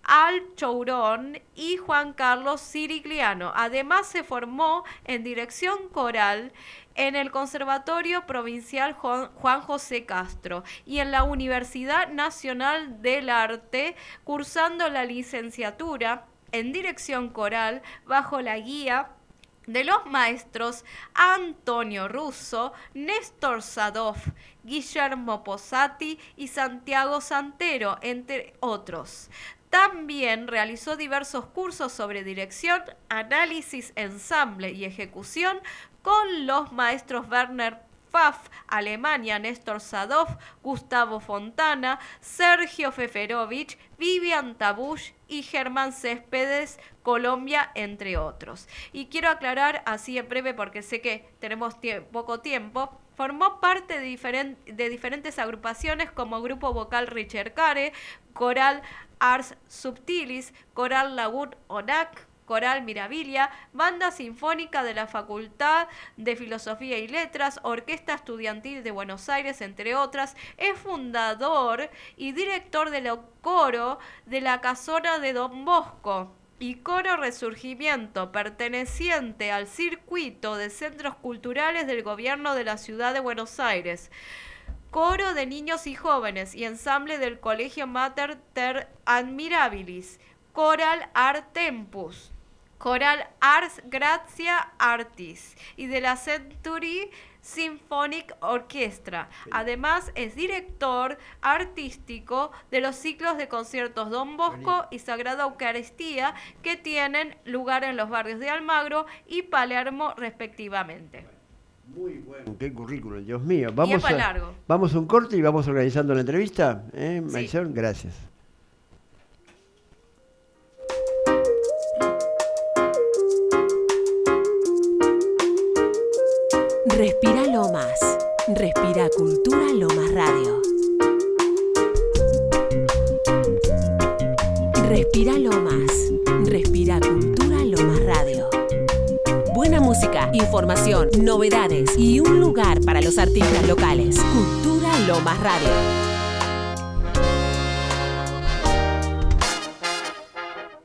al Chourón y Juan Carlos Sirigliano. Además se formó en dirección coral en el Conservatorio Provincial Juan, José Castro y en la Universidad Nacional del Arte, cursando la licenciatura en dirección coral bajo la guía de los maestros Antonio Russo, Néstor Sadov, Guillermo Posati y Santiago Santero, entre otros. También realizó diversos cursos sobre dirección, análisis, ensamble y ejecución con los maestros Werner Pfaff, Alemania, Néstor Sadov, Gustavo Fontana, Sergio Feferovich, Vivian Tabush y Germán Céspedes, Colombia, entre otros. Y quiero aclarar así en breve, porque sé que tenemos poco tiempo, Formó parte de, de, diferentes agrupaciones como Grupo Vocal Richard Care, Coral Ars Subtilis, Coral Lagoon Onac, Coral Mirabilia, Banda Sinfónica de la Facultad de Filosofía y Letras, Orquesta Estudiantil de Buenos Aires, entre otras. Es fundador y director del coro de la Casona de Don Bosco y Coro Resurgimiento, perteneciente al circuito de centros culturales del gobierno de la ciudad de Buenos Aires. Coro de niños y jóvenes y ensamble del Colegio Mater Ter Admirabilis. Coral Art Tempus. Coral Ars Gratia Artis y de la Century Symphonic Orchestra. Además, es director artístico de los ciclos de conciertos Don Bosco y Sagrada Eucaristía que tienen lugar en los barrios de Almagro y Palermo respectivamente. Muy bueno, qué currículum, Dios mío. Vamos a, vamos un corte y vamos organizando la entrevista. ¿Eh, Gracias. Respira Lomas. Respira Cultura Lomas Radio. Respira Lomas. Información, novedades y un lugar para los artistas locales. Cultura Lomas Radio.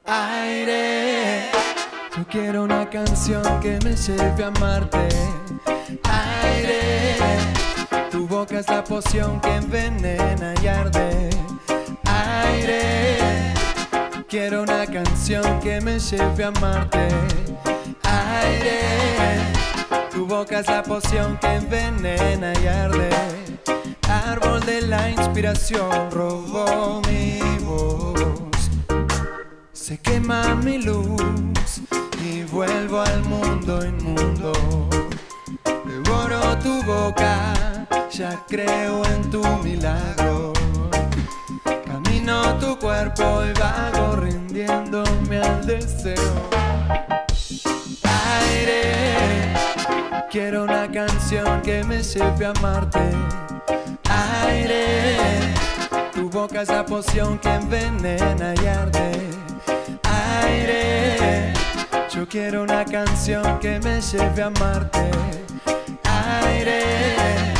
Aire, yo quiero una canción que me lleve a amarte. Aire, tu boca es la poción que envenena y arde. Aire, quiero una canción que me lleve a amarte. Aire, tu boca es la poción que envenena y arde. Árbol de la inspiración robó mi voz. Se quema mi luz y vuelvo al mundo inmundo. Devoro tu boca, ya creo en tu milagro. Camino tu cuerpo y vago rindiéndome al deseo. Aire, quiero una canción que me a amarte. Aire, tu boca es la poción que envenena y arde. Aire, yo quiero una canción que me lleve a amarte. Aire,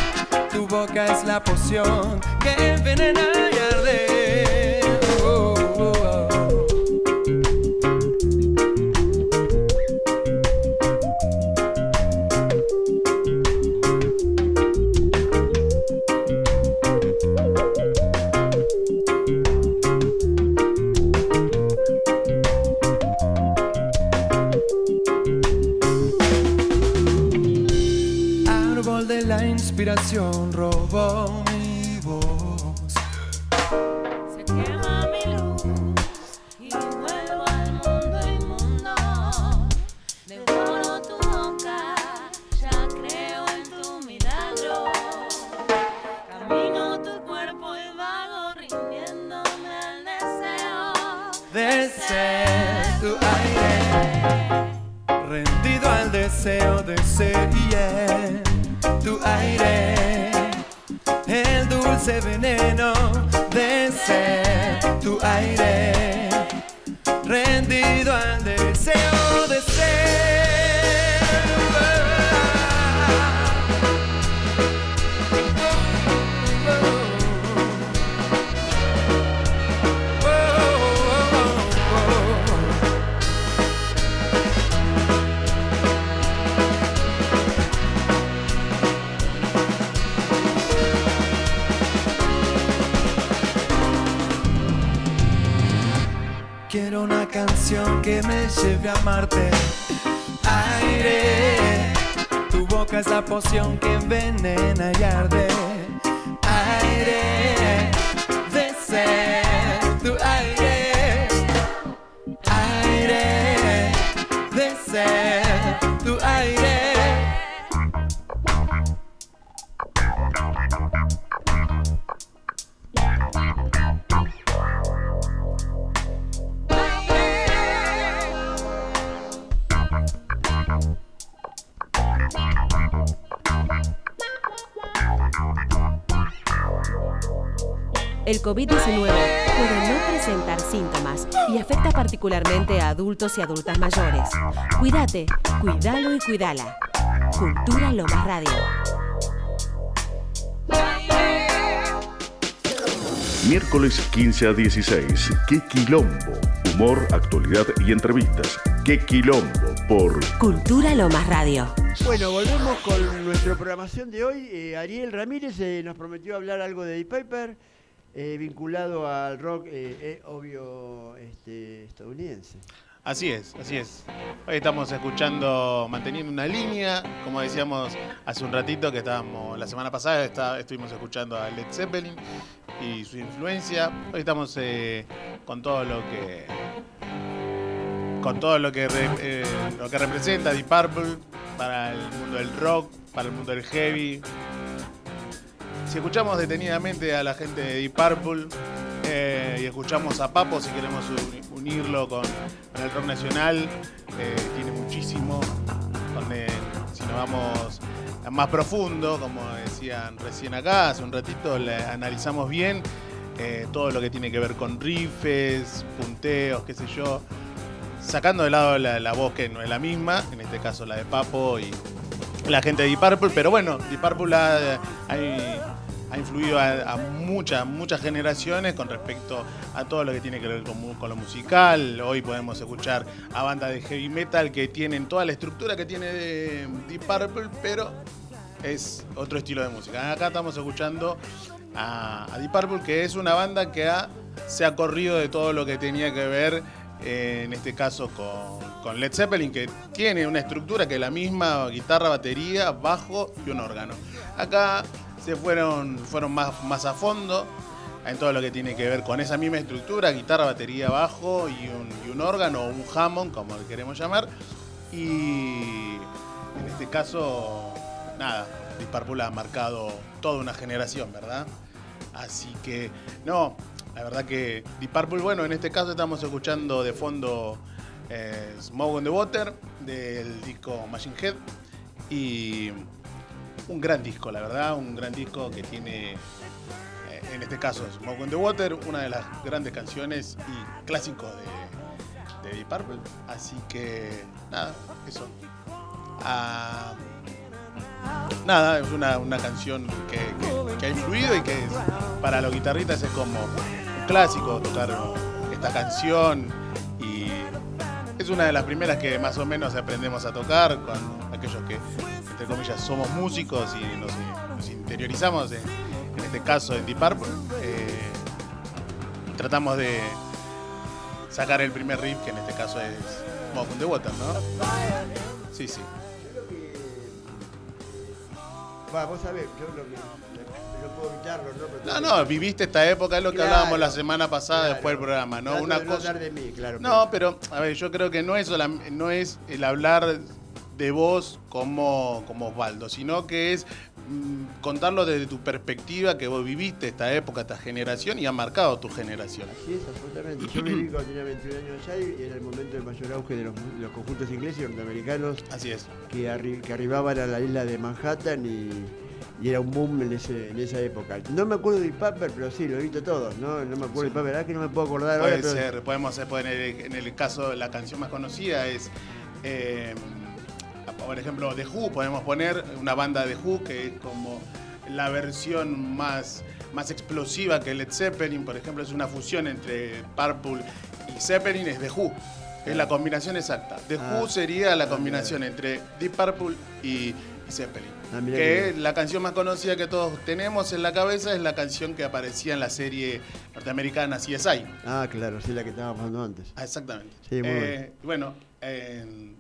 tu boca es la poción que envenena y arde. Oh, oh, oh. Adultos y adultas mayores. Cuídate, cuídalo y cuídala. Cultura Lomas Radio. Miércoles 15 a 16. ¡Qué quilombo! Humor, actualidad y entrevistas. ¡Qué quilombo! Por Cultura Lomas Radio. Bueno, volvemos con nuestra programación de hoy. Eh, Ariel Ramírez eh, nos prometió hablar algo de Deep Paper eh, vinculado al rock, eh, eh, obvio, este, estadounidense. Así es, así es. Hoy estamos escuchando, manteniendo una línea, como decíamos hace un ratito que estábamos, la semana pasada está- estuvimos escuchando a Led Zeppelin y su influencia. Hoy estamos eh, con todo lo que con todo lo que eh, lo que representa Deep Purple para el mundo del rock, para el mundo del heavy. Si escuchamos detenidamente a la gente de Deep Purple y escuchamos a Papo, si queremos uni- unirlo con, el rock nacional, tiene muchísimo. Donde, si nos vamos más profundo, como decían recién acá, hace un ratito, le analizamos bien. eh, todo lo que tiene que ver con riffs, punteos, qué sé yo. Sacando de lado la, voz que no es la misma, en este caso la de Papo y la gente de Deep Purple, pero bueno, Deep Purple ha, ha- influido a, muchas, muchas generaciones con respecto a todo lo que tiene que ver con, lo musical. Hoy podemos escuchar a bandas de heavy metal que tienen toda la estructura que tiene de Deep Purple, pero es otro estilo de música. Acá estamos escuchando a, a Deep Purple, que es una banda que ha- se ha corrido de todo lo que tenía que ver, eh, en este caso, con, con Led Zeppelin, que tiene una estructura que es la misma, guitarra, batería, bajo y un órgano. Acá se fueron, fueron más, más a fondo en todo lo que tiene que ver con esa misma estructura, guitarra, batería, bajo y un, órgano, un Hammond, como le queremos llamar. Y en este caso, nada, Purple ha marcado toda una generación, ¿verdad? Así que, no, la verdad que Deep bueno, en este caso estamos escuchando de fondo eh, Smoke on the Water del disco Machine Head y un gran disco, la verdad, un gran disco que tiene, eh, en este caso, Smoke on the Water, una de las grandes canciones y clásicos de, de Deep Purple. Así que, nada, eso. Ah, nada, es una, una canción que, que- ha influido y que para los guitarristas es como un clásico tocar esta canción y es una de las primeras que más o menos aprendemos a tocar con aquellos que, comillas, somos músicos y nos, nos interiorizamos, en, en este caso en Deep Purple. eh, tratamos de sacar el primer riff, que en este caso es on the Water, ¿no? Sí, sí. Va, vos sabés, yo lo que. No puedo evitarlo, ¿no? No, no, viviste esta época, es lo que Claro, hablábamos la semana pasada claro. después del programa, ¿no? Trato Una de no cosa. hablar de mí, claro. No, pero, a ver, yo creo que no es, no es el hablar de vos como, como Osvaldo, sino que es mm, contarlo desde tu perspectiva, que vos viviste esta época, esta generación y ha marcado tu generación. Así es, absolutamente. Yo viví cuando tenía 21 años allá y era el momento del mayor auge de los, de los conjuntos ingleses y norteamericanos Así es. que, arri- que arribaban a la isla de Manhattan y, y era un boom en, ese, en esa época. No me acuerdo de Pepper, pero sí, lo he visto todos, ¿no? No me acuerdo de Pepper, ah, que no me puedo acordar ahora. Puede pero- ser, podemos ser, en el, en el caso, la canción más conocida es, eh, por ejemplo, The Who, podemos poner una banda de Who que es como la versión más, más explosiva que Led Zeppelin, por ejemplo, es una fusión entre Purple y Zeppelin, es The Who. Es la combinación exacta. The Ah. Who sería la Ah, combinación entre Deep Purple y, Zeppelin. Ah, que que- la canción más conocida que todos tenemos en la cabeza es la canción que aparecía en la serie norteamericana CSI. Ah, claro, sí, la que estábamos hablando antes. Ah, Exactamente. Sí, muy Eh, Bueno, eh,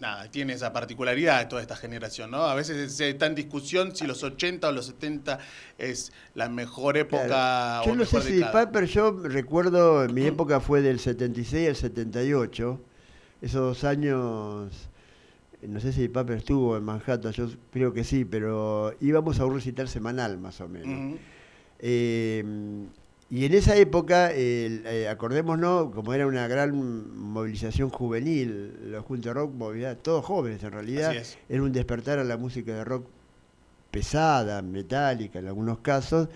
nada, tiene esa particularidad de toda esta generación, ¿no? A veces se está en discusión si los 80 o los 70 es la mejor época Claro. o Yo no sé mejor si década. Pepper, yo recuerdo, mi época fue del 76 al 78. Esos dos años, eh, no sé si Pepper estuvo en Manhattan, yo creo que sí, pero íbamos a un recital semanal más o menos. Eh, y en esa época, eh, acordémonos, como era una gran movilización juvenil, los Juntos Rock, movilidad, todos jóvenes en realidad, era un despertar a la música de rock pesada, metálica en algunos casos.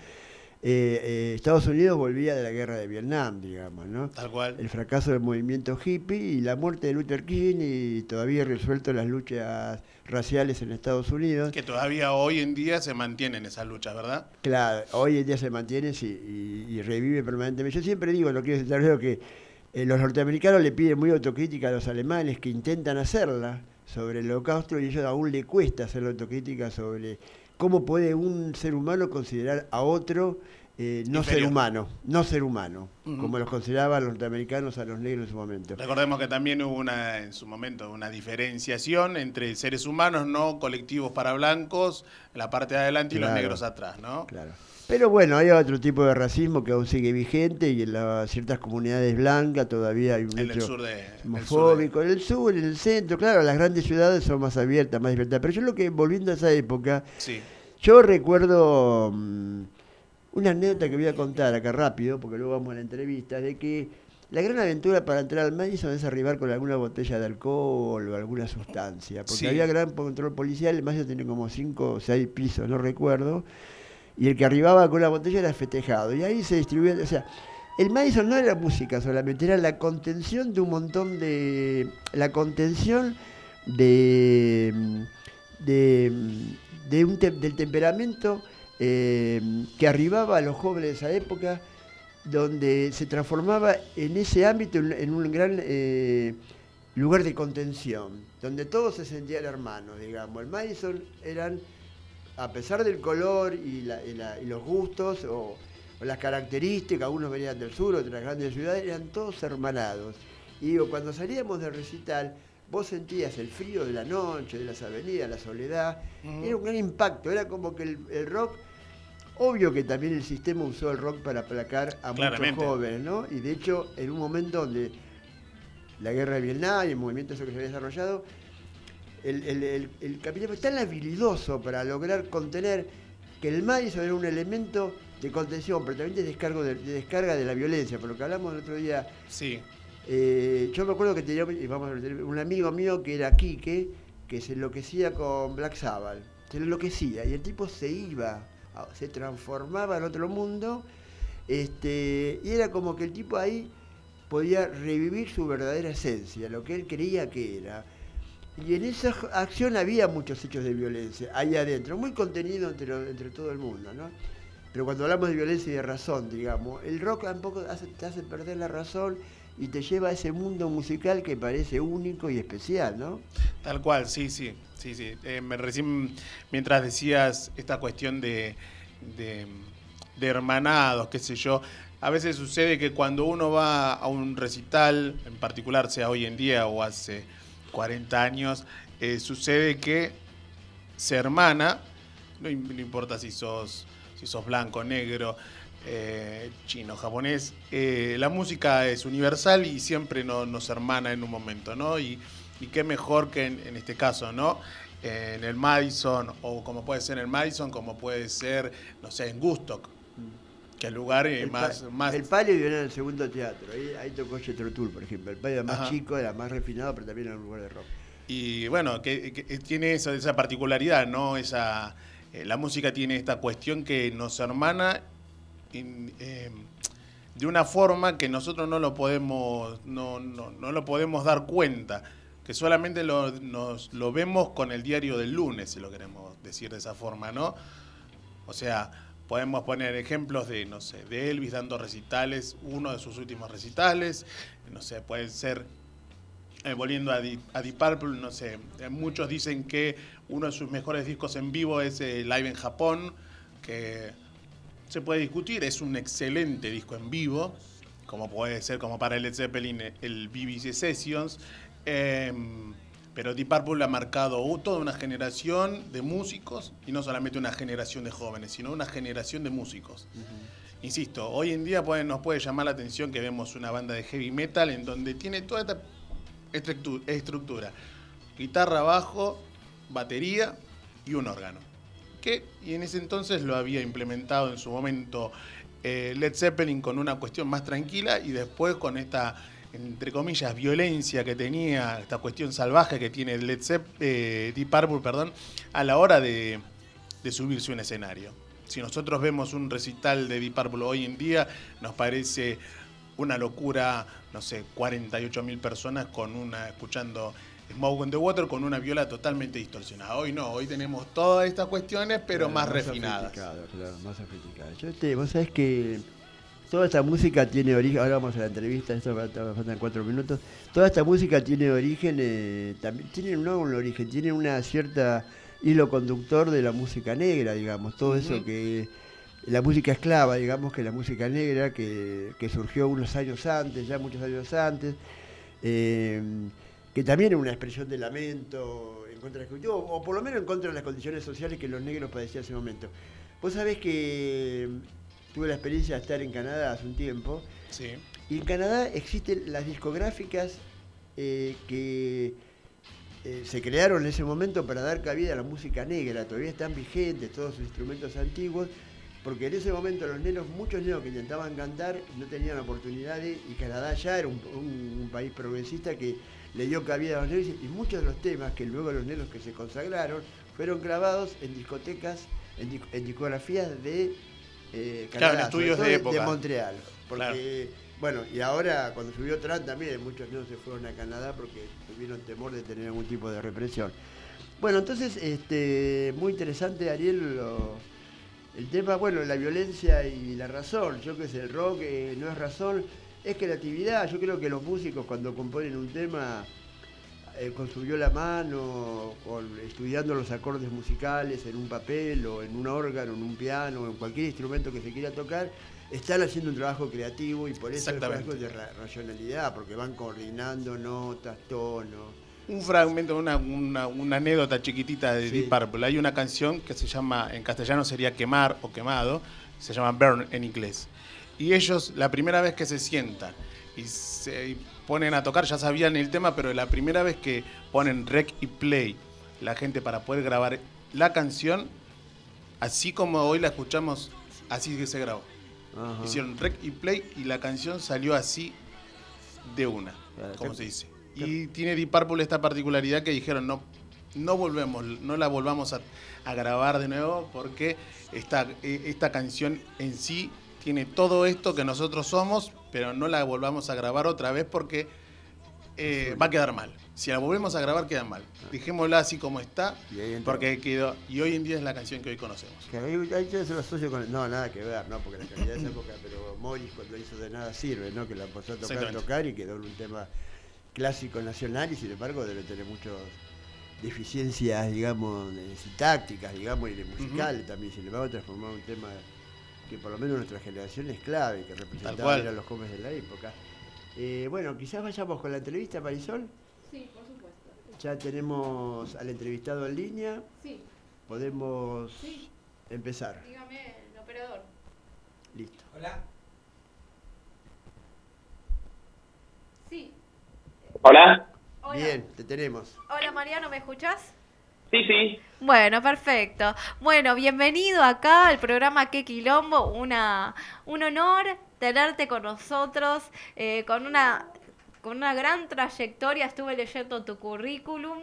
Eh, eh, Estados Unidos volvía de la guerra de Vietnam, digamos, ¿no? Tal cual. El fracaso del movimiento hippie y la muerte de Luther King y todavía resuelto las luchas raciales en Estados Unidos. Que todavía hoy en día se mantienen esas luchas, ¿verdad? Claro, hoy en día se mantiene sí, y, y revive permanentemente. Yo siempre digo, no quiero luego, que eh, los norteamericanos le piden muy autocrítica a los alemanes que intentan hacerla sobre el holocausto y a ellos aún le cuesta hacer la autocrítica sobre cómo puede un ser humano considerar a otro eh, no ser humano, no ser humano, como los consideraban los norteamericanos a los negros en su momento. Recordemos que también hubo una, en su momento una diferenciación entre seres humanos, no colectivos para blancos, la parte de adelante y los negros atrás, ¿no? Claro. Pero bueno, hay otro tipo de racismo que aún sigue vigente y en las ciertas comunidades blancas todavía hay un En el hecho sur de. del sur de- homofóbico. En el sur, en el centro, claro, las grandes ciudades son más abiertas, más libertad. Pero yo lo que, volviendo a esa época, Sí. yo recuerdo mm, una anécdota que voy a contar acá rápido, porque luego vamos a la entrevista, de que la gran aventura para entrar al Madison es arribar con alguna botella de alcohol o alguna sustancia, porque Sí. había gran control policial, el Madison tiene como cinco o seis pisos, no recuerdo, y el que arribaba con la botella era festejado. Y ahí se distribuía, o sea, el Madison no era música solamente, era la contención de un montón de. la contención de. de, un del temperamento eh, que arribaba a los jóvenes de esa época, donde se transformaba en ese ámbito en, en un gran eh, lugar de contención, donde todos se sentían hermanos, digamos. El Madison eran, a pesar del color y, la- y la- y los gustos o, o las características, unos venían del sur, otros de las grandes ciudades, eran todos hermanados. Y digo, cuando salíamos del recital, vos sentías el frío de la noche, de las avenidas, la soledad, era un gran impacto, era como que el, el rock, obvio que también el sistema usó el rock para aplacar a muchos jóvenes, ¿no? Y de hecho, en un momento donde la guerra de Vietnam y el movimiento eso que se había desarrollado, el, el, el, el capitalismo es tan habilidoso para lograr contener que el Madison era un elemento de contención, pero también de, descargo de, de descarga de la violencia, por lo que hablamos el otro día. Sí. Eh, yo me acuerdo que tenía y vamos a ver, un amigo mío que era Quique, que se enloquecía con Black Sabbath. Se enloquecía y el tipo se iba, se transformaba en otro mundo. Este, y era como que el tipo ahí podía revivir su verdadera esencia, lo que él creía que era. Y en esa acción había muchos hechos de violencia, ahí adentro, muy contenido entre, entre todo el mundo, ¿no? Pero cuando hablamos de violencia y de razón, digamos, el rock tampoco hace- te hace perder la razón y te lleva a ese mundo musical que parece único y especial, ¿no? Tal cual, sí, sí, sí, sí. Eh, recién, mientras decías esta cuestión de, de hermanados, qué sé yo, a veces sucede que cuando uno va a un recital, en particular sea hoy en día o hace 40 años, eh, sucede que se hermana, no, im- no importa si sos, si sos blanco, negro, eh, chino, japonés, eh, la música es universal y siempre no- nos hermana en un momento, ¿no? Y, qué mejor que en, en este caso, ¿no? En el Madison, o como puede ser en el Madison, como puede ser, no sé, en Gustock, que el lugar eh, El, más, el palio en el segundo teatro, ahí, ahí tocó Jethro Tull, por ejemplo. El palio era más Ajá. chico, era más refinado, pero también era un lugar de rock. Y bueno, que, que tiene esa, esa particularidad, ¿no? Esa, eh, la música tiene esta cuestión que nos hermana eh, de una forma que nosotros no lo podemos, no, no, no lo podemos dar cuenta, que solamente lo, nos, lo vemos con el diario del lunes, si lo queremos decir de esa forma, ¿no? O sea, podemos poner ejemplos de, no sé, de Elvis dando recitales, uno de sus últimos recitales, no sé, puede ser eh, volviendo a Deep, Purple, no sé, eh, muchos dicen que uno de sus mejores discos en vivo es eh, Live en Japón, que se puede discutir, es un excelente disco en vivo, como puede ser como para Led Zeppelin el BBC Sessions, eh, pero Deep Purple ha marcado toda una generación de músicos, y no solamente una generación de jóvenes, sino una generación de músicos. Insisto, hoy en día puede- nos puede llamar la atención que vemos una banda de heavy metal en donde tiene toda esta estructu- estructura. Guitarra, bajo, batería y un órgano. Que, y en ese entonces lo había implementado en su momento eh, Led Zeppelin con una cuestión más tranquila y después con esta, entre comillas, violencia que tenía, esta cuestión salvaje que tiene Led Zepp, eh, Deep Purple, perdón, a la hora de, de subirse a un escenario. Si nosotros vemos un recital de Deep Purple hoy en día, nos parece una locura, no sé, 48 mil personas con una escuchando Smoke on the Water con una viola totalmente distorsionada. Hoy no, hoy tenemos todas estas cuestiones, pero Claro, más, refinadas. sofisticado, claro, más. Yo, vos sabés que toda esta música tiene origen, ahora vamos a la entrevista, esto faltan cuatro minutos, toda esta música tiene origen, eh, también tiene no un origen, tiene una cierta hilo conductor de la música negra, digamos, todo eso que la música esclava, digamos que la música negra que, que surgió unos años antes, ya muchos años antes, eh, que también es una expresión de lamento en contra de o, o por lo menos en contra de las condiciones sociales que los negros padecían en ese momento. Vos sabés que tuve la experiencia de estar en Canadá hace un tiempo, Sí. y en Canadá existen las discográficas eh, que eh, se crearon en ese momento para dar cabida a la música negra, todavía están vigentes todos sus instrumentos antiguos, porque en ese momento los negros, muchos negros que intentaban cantar no tenían oportunidades y Canadá ya era un, un- un país progresista que le dio cabida a los negros y muchos de los temas que luego los negros que se consagraron fueron grabados en discotecas en, di- en discografías de eh, Claro, en estudios de época. Montreal. Porque, bueno, y ahora cuando subió Trump también muchos no se fueron a Canadá porque tuvieron temor de tener algún tipo de represión. Bueno, entonces, este, muy interesante, Ariel, lo- el tema, bueno, la violencia y la razón. Yo que sé, el rock eh, no es razón, es creatividad. Yo creo que los músicos cuando componen un tema eh, con su viola a mano, con, estudiando los acordes musicales en un papel o en un órgano, en un piano, o en cualquier instrumento que se quiera tocar, están haciendo un trabajo creativo y por eso es algo de ra- racionalidad, porque van coordinando notas, tonos. Un fragmento, una, una, una anécdota chiquitita de Sí. Deep Purple. Hay una canción que se llama, en castellano sería quemar o quemado, se llama Burn en inglés. Y ellos, la primera vez que se sientan y se y ponen a tocar, ya sabían el tema, pero la primera vez que ponen rec y play, la gente para poder grabar la canción, así como hoy la escuchamos, así que se grabó. Ajá. Hicieron rec y play y la canción salió así de una, Claro, como se dice. Y tiene Deep Purple esta particularidad que dijeron no, no volvemos, no la volvamos a, a grabar de nuevo porque esta, eh, esta canción en sí tiene todo esto que nosotros somos, pero no la volvamos a grabar otra vez porque eh, va a quedar mal. Si la volvemos a grabar queda mal. Dejémosla así como está Y porque quedó y hoy en día es la canción que hoy conocemos. Que ahí, ahí yo se lo asocio con. No, nada que ver, ¿no? Porque la calidad de esa época, pero Morris cuando hizo de nada sirve, ¿no? Que la empezó a tocar, tocar y quedó en un tema clásico nacional y sin embargo debe tener muchas deficiencias, digamos, de sintácticas, digamos, y de musicales también. Sin embargo, transformó en un tema que por lo menos nuestra generación es clave, que representaba cual. eran los jóvenes de la época. Eh, bueno, quizás vayamos con la entrevista, Marisol. Sí, por supuesto. Ya tenemos al entrevistado en línea. Sí, Podemos Sí. empezar. dígame el operador. Listo. Hola. Sí. Hola. Hola. Bien, te tenemos. Hola Mariano, ¿me escuchás? Sí, sí. Bueno, perfecto. Bueno, bienvenido acá al programa Qué Quilombo. Una, un honor tenerte con nosotros, eh, con una con una gran trayectoria. Estuve leyendo tu currículum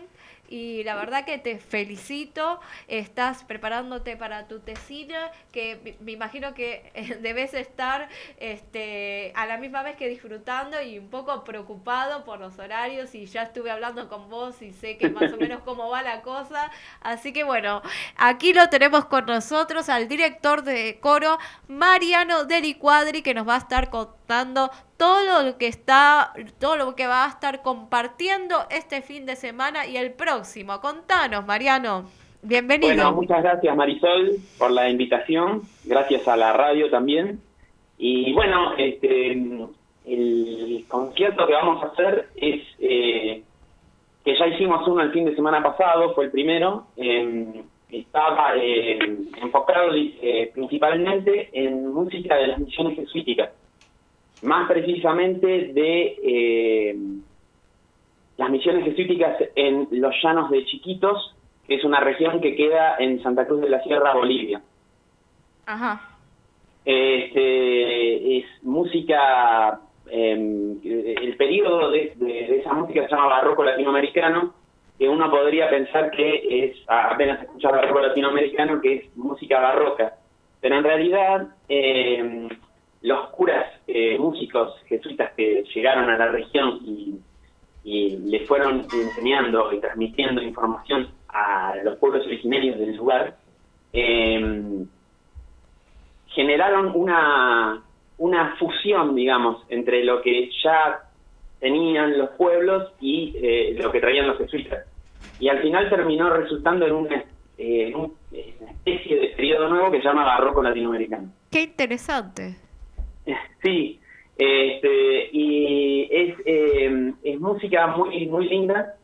y la verdad que te felicito. Estás preparándote para tu tesina, que me- imagino que eh, debes estar este, a la misma vez que disfrutando y un poco preocupado por los horarios. Y ya estuve hablando con vos y sé que más o menos cómo va la cosa. Así que bueno, aquí lo tenemos con nosotros al director de coro, Mariano Deli Cuadri, que nos va a estar contando todo lo que está, todo lo que va a estar compartiendo este fin de semana y el próximo. Contanos, Mariano. Bienvenido. Bueno, muchas gracias Marisol por la invitación, gracias a la radio también. Y bueno, este, el concierto que vamos a hacer es eh, que ya hicimos uno el fin de semana pasado, fue el primero. eh, estaba eh, enfocado eh, principalmente en música de las misiones jesuíticas, más precisamente de eh, las misiones jesuíticas en los llanos de Chiquitos, que es una región que queda en Santa Cruz de la Sierra, Bolivia. Ajá. Este, es música, eh, el periodo de, de- de esa música se llama barroco latinoamericano, que uno podría pensar que es, apenas escuchar barroco latinoamericano, que es música barroca. Pero en realidad, eh, los curas eh, músicos jesuitas que llegaron a la región y, y le fueron enseñando y transmitiendo información a los pueblos originarios del lugar, eh, generaron una, una fusión, digamos, entre lo que ya tenían los pueblos y eh, lo que traían los jesuitas. Y al final terminó resultando en una, eh, en un- una especie de periodo nuevo que se llama barroco latinoamericano. Qué interesante. Sí, este, y es, eh, es música muy muy linda,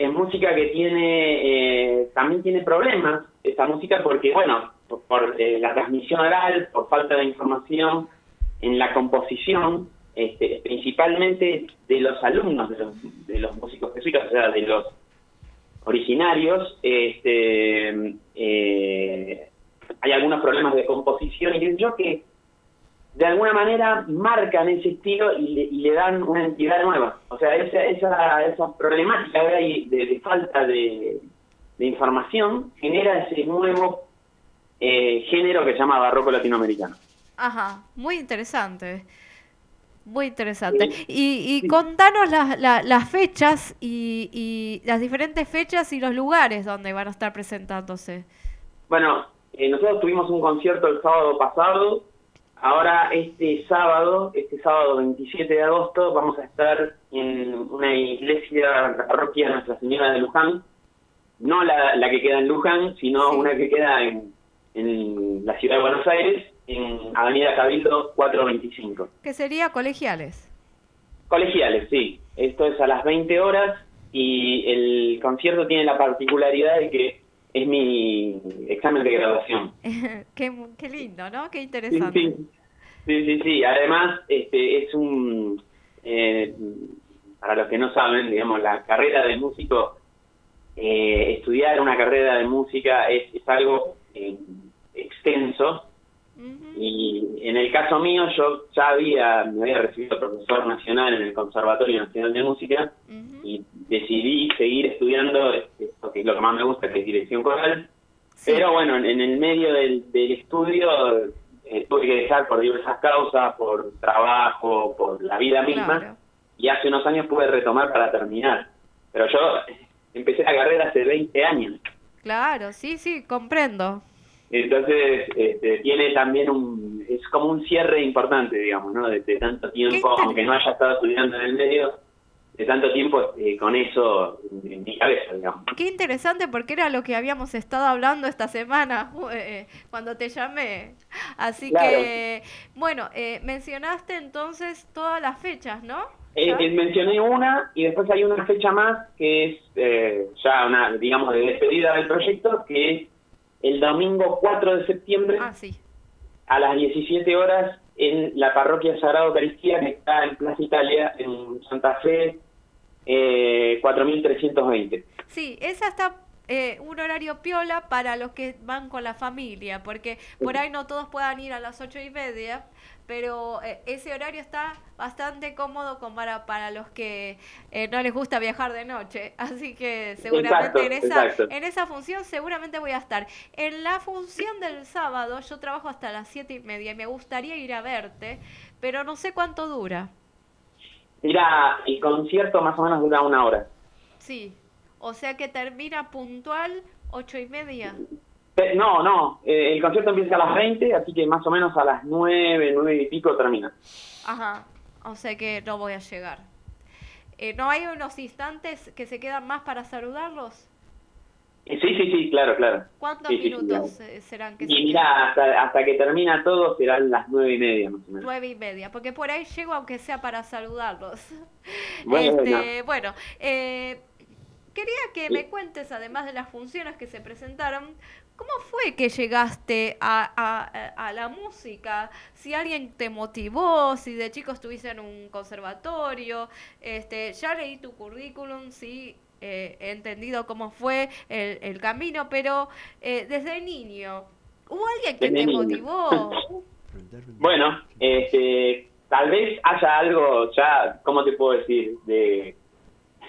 es música que tiene, eh, también tiene problemas, esta música, porque, bueno, por, eh, la transmisión oral, por falta de información en la composición, este, principalmente de los alumnos de los, de los músicos jesuitas, o sea, de los originarios, este, eh, hay algunos problemas de composición y yo que de alguna manera marcan ese estilo y le, y le dan una entidad nueva. O sea, esa, esa, esa problemática hay de, de falta de, de información genera ese nuevo eh, género que se llama barroco latinoamericano. Ajá, muy interesante. Muy interesante. Y, y contanos las, la- las fechas y, y las diferentes fechas y los lugares donde van a estar presentándose. Bueno, eh, nosotros tuvimos un concierto el sábado pasado. Ahora, este sábado, este sábado 27 de agosto, vamos a estar en una iglesia, la parroquia Nuestra Señora de Luján. No la, la que queda en Luján, sino Sí. una que queda en, en la ciudad de Buenos Aires, en Avenida Cabildo 425. Que sería colegiales. Colegiales, sí. Esto es a las 20 horas y el concierto tiene la particularidad de que es mi examen de graduación. qué, qué lindo, ¿no? Qué interesante. sí, sí, sí, sí. Además, este es un, eh, para los que no saben, digamos, la carrera de músico, eh, estudiar una carrera de música es, es algo eh, extenso Y en el caso mío yo ya había, me había recibido profesor nacional en el Conservatorio Nacional de Música y decidí seguir estudiando este, lo que es lo que más me gusta, que es dirección coral. Sí. Pero bueno, en, en el medio del, del estudio eh, tuve que dejar por diversas causas, por trabajo, por la vida misma, Claro. y hace unos años pude retomar para terminar. Pero yo empecé la carrera hace 20 años, Claro, sí, sí, comprendo. Entonces este, tiene también un, es como un cierre importante, digamos, ¿no? De, de tanto tiempo, aunque no haya estado estudiando en el medio, de tanto tiempo eh, con eso en, mi cabeza, digamos. Qué interesante porque era lo que habíamos estado hablando esta semana eh, cuando te llamé. Así Claro. que, bueno, eh, mencionaste entonces todas las fechas, ¿no? Eh, eh, mencioné una y después hay una fecha más que es eh, ya una, digamos, de despedida del proyecto, que es el domingo 4 de septiembre Ah, sí. a las 17 horas en la parroquia Sagrada Eucaristía que está en Plaza Italia, en Santa Fe, eh, 4320. Sí, esa está eh, un horario piola para los que van con la familia, porque por ahí no todos puedan ir a las ocho y media, pero eh, ese horario está bastante cómodo como para, para los que eh, no les gusta viajar de noche. Así que seguramente Exacto, en, esa, exacto. en esa función seguramente voy a estar. En la función del sábado yo trabajo hasta las siete y media y me gustaría ir a verte, pero no sé cuánto dura. Mira, el concierto más o menos dura una hora. Sí, o sea que termina puntual ocho y media. No, no, eh, el concierto empieza a las 20, así que más o menos a las 9, 9 y pico termina. Ajá, o sea que no voy a llegar. Eh, ¿No hay unos instantes que se quedan más para saludarlos? Eh, Sí, sí, sí, claro, claro. ¿Cuántos Sí, sí, sí, minutos claro. serán que se Y mira, hasta, hasta que termina todo serán las nueve y media más o menos. Nueve y media, porque por ahí llego aunque sea para saludarlos. Bueno, Este, bueno, eh, quería que me cuentes, además de las funciones que se presentaron, ¿cómo fue que llegaste a, a- a la música? Si alguien te motivó, si de chico estuviste en un conservatorio, este, ya leí tu currículum, sí, eh, he entendido cómo fue el, el camino, pero eh, desde niño, ¿hubo alguien que Desde te niño. motivó? Bueno, este, tal vez haya algo ya, ¿cómo te puedo decir? De,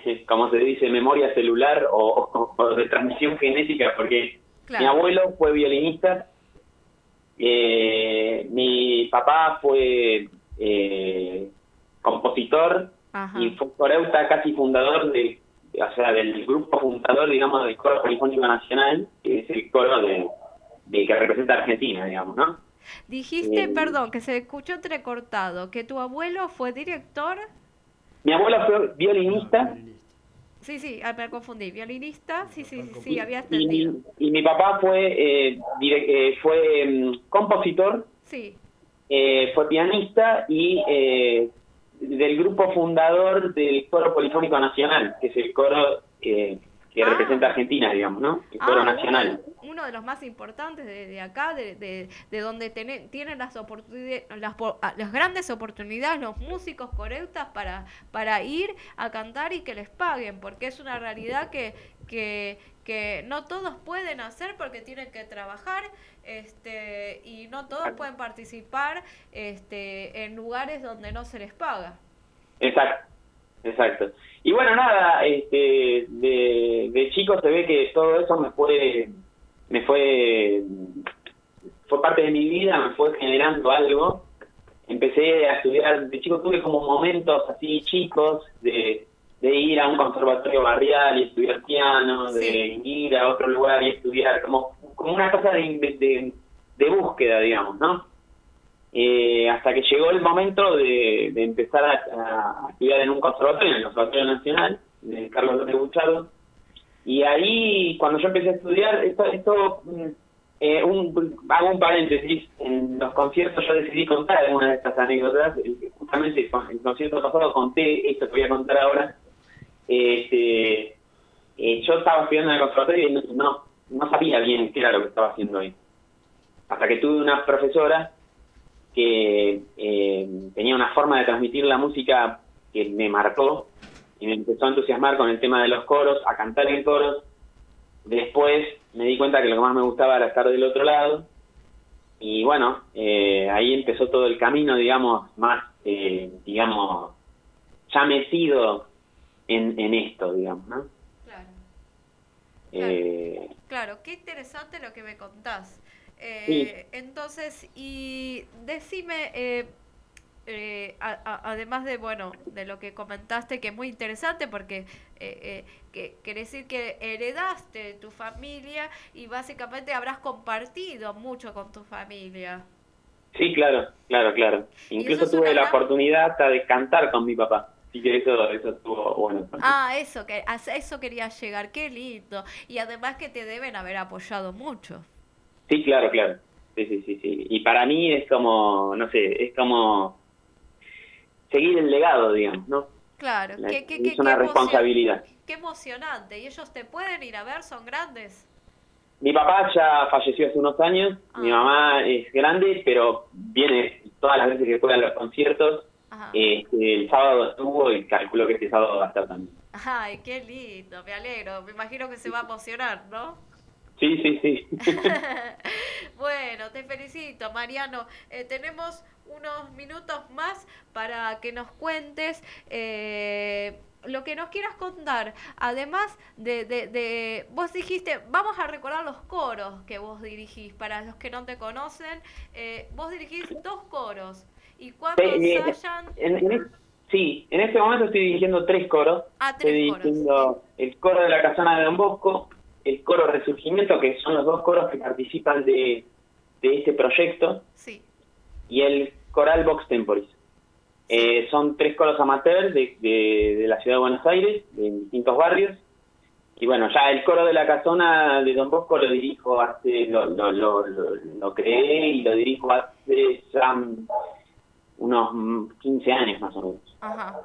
como se dice, memoria celular o, o- o de transmisión genética, porque Claro. mi abuelo fue violinista, eh, mi papá fue eh, compositor Ajá. y fue coreuta casi fundador de, o sea, del grupo fundador, digamos, del Coro Polifónico Nacional, que es el coro de, de que representa a Argentina, digamos, ¿no? Dijiste, Eh, perdón, que se escuchó entrecortado, que tu abuelo fue director. Mi abuelo fue violinista Sí, sí, me confundí. Violinista, sí, sí, sí, sí, había entendido. y mi papá fue eh, dire- eh, fue mm, compositor, Sí, eh, fue pianista y eh, del grupo fundador del Coro Polifónico Nacional, que es el coro eh, que Ah. representa a Argentina, digamos, ¿no? El coro Ah, nacional. Uno, uno de los más importantes de, de acá, de, de, de donde tiene- tienen las, las, ah, las grandes oportunidades los músicos coreutas para, para ir a cantar y que les paguen, porque es una realidad que, que, que no todos pueden hacer porque tienen que trabajar este, y no todos pueden participar este, en lugares donde no se les paga. Exacto, exacto. Y bueno, nada, este, de, de chico se ve que todo eso me fue, me fue fue parte de mi vida, me fue generando algo. Empecé a estudiar, de chico tuve como momentos así chicos de, de ir a un conservatorio barrial y estudiar piano, de ir a otro lugar y estudiar, como, como una cosa de, de, de búsqueda, digamos, ¿no? Eh, hasta que llegó el momento de, empezar a, estudiar en un conservatorio, en el Conservatorio Nacional, de Carlos López Buchardo. Y ahí, cuando yo empecé a estudiar, esto, esto mm, eh, un, hago un paréntesis, en los conciertos yo decidí contar algunas de estas anécdotas, justamente con el concierto pasado conté esto que voy a contar ahora. Este, eh, yo estaba estudiando en el conservatorio y no, no, no sabía bien qué era lo que estaba haciendo ahí. Hasta que tuve una profesora que eh, tenía una forma de transmitir la música que me marcó y me empezó a entusiasmar con el tema de los coros, a cantar en coros. Después me di cuenta que lo que más me gustaba era estar del otro lado. Y bueno, eh, ahí empezó todo el camino, digamos, más, eh, digamos, ya metido en, en esto, digamos, ¿no? Claro. Eh, Claro, qué interesante lo que me contás. Eh, Sí. Entonces, y decime, eh, eh, a- a- además de, bueno, de lo que comentaste, que es muy interesante porque eh, eh, que, quiere decir que heredaste de tu familia y básicamente habrás compartido mucho con tu familia. sí, claro, claro, claro. Incluso tuve la gran- oportunidad hasta de cantar con mi papá. Así que eso, eso estuvo bueno. Ah, eso, que, a eso quería llegar, qué lindo. Y además que te deben haber apoyado mucho. Sí, claro, claro. Sí, sí, sí, sí. Y para mí es como, no sé, es como seguir el legado, digamos, ¿no? Claro, La- qué, qué, es una qué responsabilidad. Qué emocionante. ¿Y ellos te pueden ir a ver? ¿Son grandes? Mi papá ya falleció hace unos años, mi Ah. mamá es grande, pero viene todas las veces que puede a los conciertos. Este, el sábado estuvo y calculo que este sábado va a estar también. Ay, qué lindo, me alegro. Me imagino que se va a emocionar, ¿no? Sí, sí, sí. bueno, te felicito, Mariano. Eh, tenemos unos minutos más para que nos cuentes eh, lo que nos quieras contar. Además de, de, de- vos dijiste, vamos a recordar los coros que vos dirigís. Para los que no te conocen, eh, vos dirigís dos coros. ¿Y cuando Sí, ensayan? en- en es- sí, en este momento estoy dirigiendo tres coros. Ah, tres estoy coros, dirigiendo el coro de la Casona de Don Bosco, el coro Resurgimiento, que son los dos coros que participan de, de este proyecto, Sí. y el coral Vox Temporis. Eh, son tres coros amateurs de, de, de la ciudad de Buenos Aires, de distintos barrios. Y bueno, ya el coro de la casona de Don Bosco lo dirijo hace, lo, lo, lo, lo, lo creé y lo dirijo hace ya unos mm, 15 años más o menos. Ajá.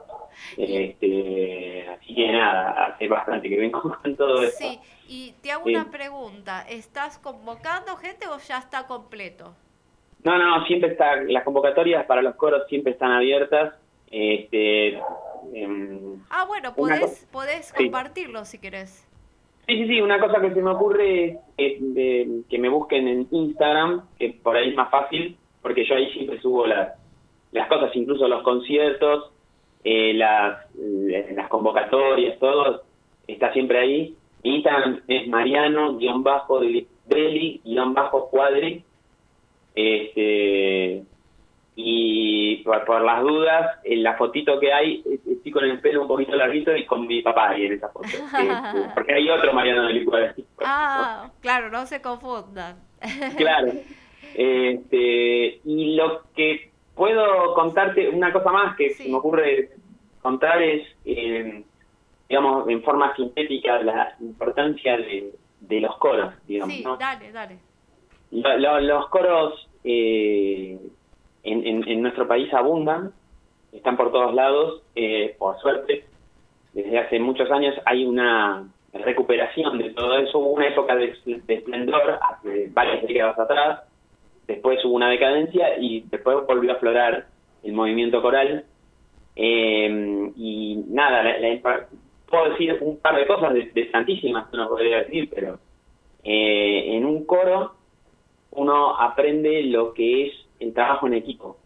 Este, así que nada, hace bastante que vengo con todo esto. Sí, y te hago Sí. una pregunta. ¿Estás convocando gente o ya está completo? No, no, siempre está, las convocatorias para los coros siempre están abiertas. Este, em, Ah, bueno, podés, podés sí. compartirlo si querés. Sí, sí, sí, una cosa que se me ocurre es de- que me busquen en Instagram, que por ahí es más fácil, porque yo ahí siempre subo las, las cosas, incluso los conciertos, eh, las, eh, las convocatorias, todo, está siempre ahí. Mi Instagram es mariano-deli-cuadri. Este, y por, por las dudas, en la fotito que hay, estoy con el pelo un poquito larguito y con mi papá ahí en esa foto. Este, porque hay otro Mariano del Cuadri. Ah, claro, no se confundan. Claro. Este, y lo que puedo contarte, una cosa más que se me ocurre contar es, eh, digamos, en forma sintética, la importancia de, de los coros, digamos, Sí, ¿no? dale, dale. Lo- lo- los coros eh, en, en- en nuestro país abundan, están por todos lados, eh, por suerte. Desde hace muchos años hay una recuperación de todo eso. Hubo una época de, de esplendor hace varias décadas atrás, después hubo una decadencia y después volvió a aflorar el movimiento coral. Eh, y nada, la- la- puedo decir un par de cosas de, de tantísimas que uno podría decir, pero eh, en un coro uno aprende lo que es el trabajo en equipo.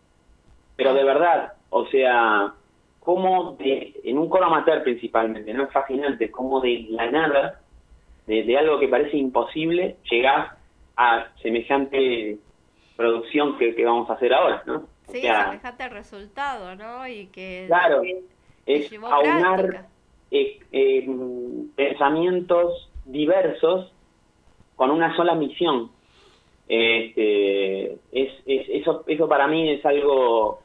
Pero de verdad, o sea, cómo de, en un coro amateur principalmente, no es fascinante, cómo de la nada, de, de algo que parece imposible, llegás a semejante producción que, que vamos a hacer ahora, ¿no? O Sí, sea, semejante resultado, ¿no? Y que Claro, que es aunar eh, eh, pensamientos diversos con una sola misión. Este, es, es- eso, eso para mí es algo,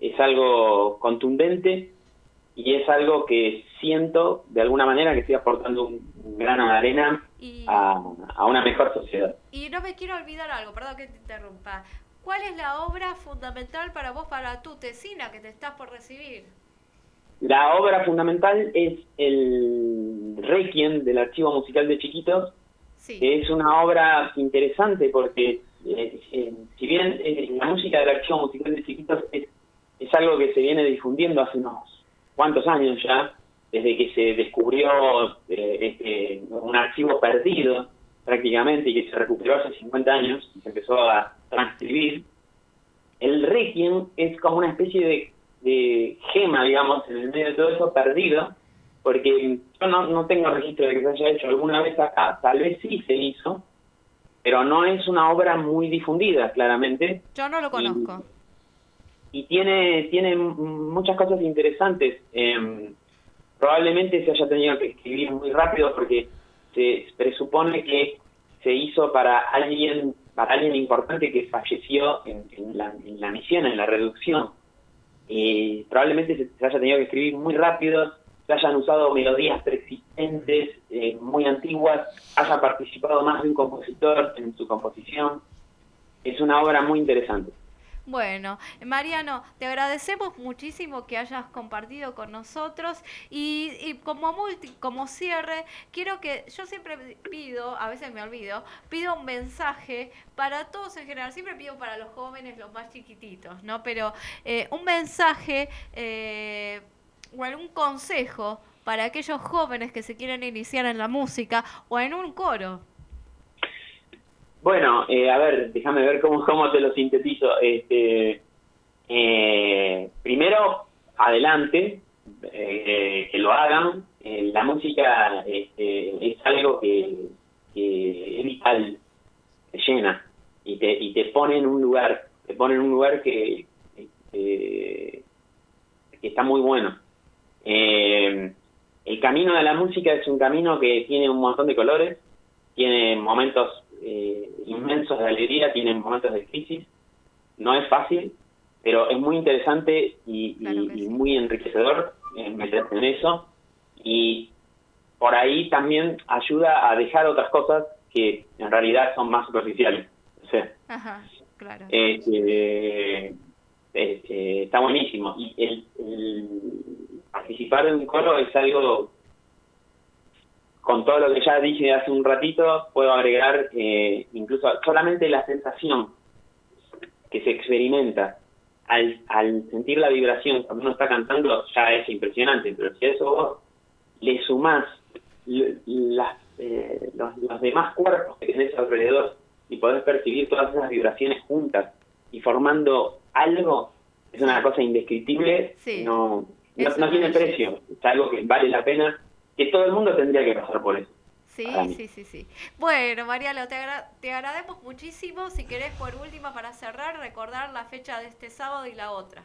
es algo contundente y es algo que siento de alguna manera que estoy aportando un grano de arena Y, a, a una mejor sociedad. y no me quiero olvidar algo, perdón que te interrumpa. ¿Cuál es la obra fundamental para vos, para tu tesina que te estás por recibir? La obra fundamental es el Requiem del Archivo Musical de Chiquitos, Sí. que es una obra interesante porque, eh, eh, si bien eh, la música del Archivo Musical de Chiquitos es, es algo que se viene difundiendo hace unos cuantos años ya, desde que se descubrió eh, este, un archivo perdido prácticamente y que se recuperó hace 50 años y se empezó a transcribir, el Requiem es como una especie de, de gema, digamos, en el medio de todo eso perdido, porque yo no, no tengo registro de que se haya hecho alguna vez acá, tal vez sí se hizo, pero no es una obra muy difundida, claramente, Yo no lo conozco. y tiene, tiene muchas cosas interesantes. Eh, probablemente se haya tenido que escribir muy rápido porque se presupone que se hizo para alguien para alguien importante que falleció en, la, en la misión, en la reducción. Y probablemente se, se haya tenido que escribir muy rápido, se hayan usado melodías preexistentes, eh, muy antiguas, haya participado más de un compositor en su composición. Es una obra muy interesante. Bueno, Mariano, te agradecemos muchísimo que hayas compartido con nosotros y, y como multi- como cierre, quiero que yo siempre pido, a veces me olvido, pido un mensaje para todos en general, siempre pido para los jóvenes, los más chiquititos, ¿no? Pero eh, un mensaje eh, o algún consejo para aquellos jóvenes que se quieren iniciar en la música o en un coro. Bueno, eh, a ver, déjame ver cómo, cómo te lo sintetizo. Este, eh, primero, adelante, eh, que lo hagan. Eh, la música este, es algo que, es vital, te llena y te, y te pone en un lugar, te pone en un lugar que, que, que está muy bueno. Eh, el camino de la música es un camino que tiene un montón de colores, tiene momentos eh, inmensos de alegría, tiene momentos de crisis. No es fácil, pero es muy interesante y, y- Claro que y sí. muy enriquecedor eh, meterse en eso. Y por ahí también ayuda a dejar otras cosas que en realidad son más superficiales. O sea, Ajá, claro. este, este, está buenísimo. Y el, el participar de un coro es algo, con todo lo que ya dije hace un ratito, puedo agregar eh, incluso solamente la sensación que se experimenta al, al sentir la vibración cuando uno está cantando ya es impresionante, pero si a eso vos le sumás las, eh, los, los demás cuerpos que tenés alrededor y podés percibir todas esas vibraciones juntas y formando algo, es una cosa indescriptible, Sí. no, no, no tiene precio, es algo que vale la pena, que todo el mundo tendría que pasar por eso. Sí, sí, sí, sí. Bueno, Mariano, te, agra- te agradecemos muchísimo. Si querés, por última, para cerrar, recordar la fecha de este sábado y la otra.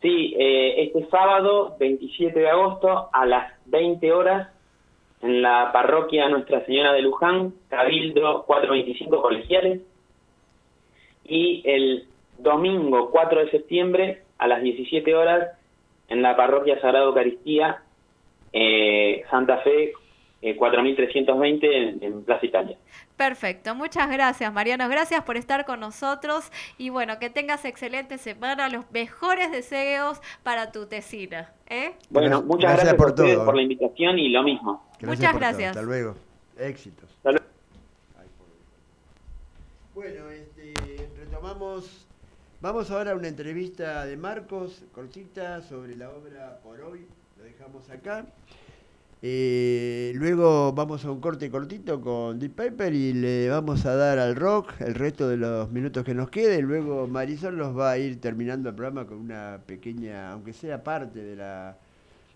Sí, eh, este sábado, 27 de agosto, a las 20 horas, en la parroquia Nuestra Señora de Luján, Cabildo 425 Colegiales. Y el domingo 4 de septiembre, a las 17 horas, en la parroquia Sagrado Eucaristía, eh, Santa Fe eh, 4320 en, en Plaza Italia. Perfecto, muchas gracias, Mariano. Gracias por estar con nosotros y bueno, que tengas excelente semana. Los mejores deseos para tu tesina. ¿eh? Bueno, muchas gracias gracias, por a ustedes todo. por la invitación y lo mismo. Muchas todo. gracias. Hasta luego. Éxitos. Hasta luego. Bueno, este, retomamos. Vamos ahora a una entrevista de Marcos, cortita, sobre la obra por hoy. Lo dejamos acá. Eh, luego vamos a un corte cortito con Deep Paper y le vamos a dar al rock el resto de los minutos que nos quede. Luego Marisol nos va a ir terminando el programa con una pequeña, aunque sea parte de la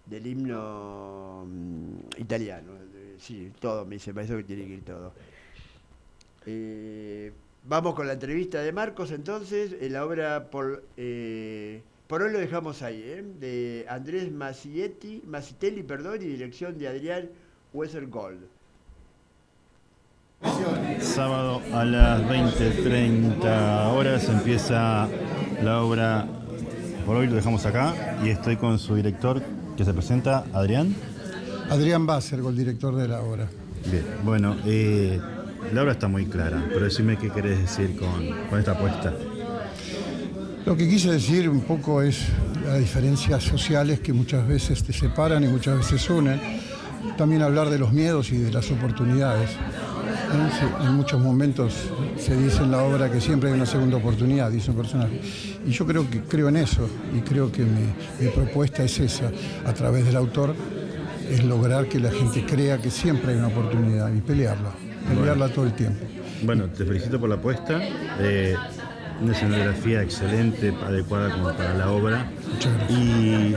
del himno mm, italiano. Sí, todo, me dice, para eso que tiene que ir todo. Eh, Vamos con la entrevista de Marcos entonces, en la obra por, eh, por hoy lo dejamos ahí, ¿eh? de Andrés Macietti, Macitelli perdón, y dirección de Adrián Wesergold. Sábado a las 20.30 horas empieza la obra. Por hoy lo dejamos acá y estoy con su director que se presenta, Adrián. Adrián Bassergo, el director de la obra. Bien, bueno, eh, la obra está muy clara, pero decime qué querés decir con, con esta apuesta. Lo que quise decir un poco es las diferencias sociales que muchas veces te separan y muchas veces unen. También hablar de los miedos y de las oportunidades. En muchos momentos se dice en la obra que siempre hay una segunda oportunidad, dice un personaje. Y yo creo que creo en eso y creo que mi, mi propuesta es esa, a través del autor, es lograr que la gente crea que siempre hay una oportunidad y pelearla, pelearla todo el tiempo. Bueno, te felicito por la apuesta. eh, una escenografía excelente, adecuada como para la obra. Muchas gracias. Y,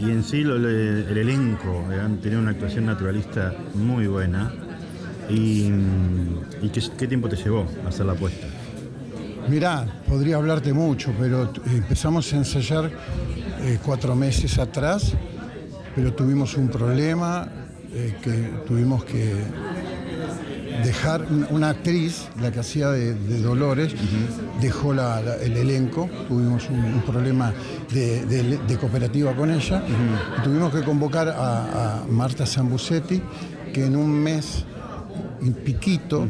y en sí lo- el elenco han tenido una actuación naturalista muy buena. ¿Y, y qué, qué tiempo te llevó a hacer la apuesta? Mirá, podría hablarte mucho, pero empezamos a ensayar eh, cuatro meses atrás, pero tuvimos un problema eh, que tuvimos que dejar un- una actriz, la que hacía de, de Dolores, dejó la- la- el elenco, tuvimos un, un problema de, de- de cooperativa con ella, y tuvimos que convocar a, a Marta Zambucetti, que en un mes y piquito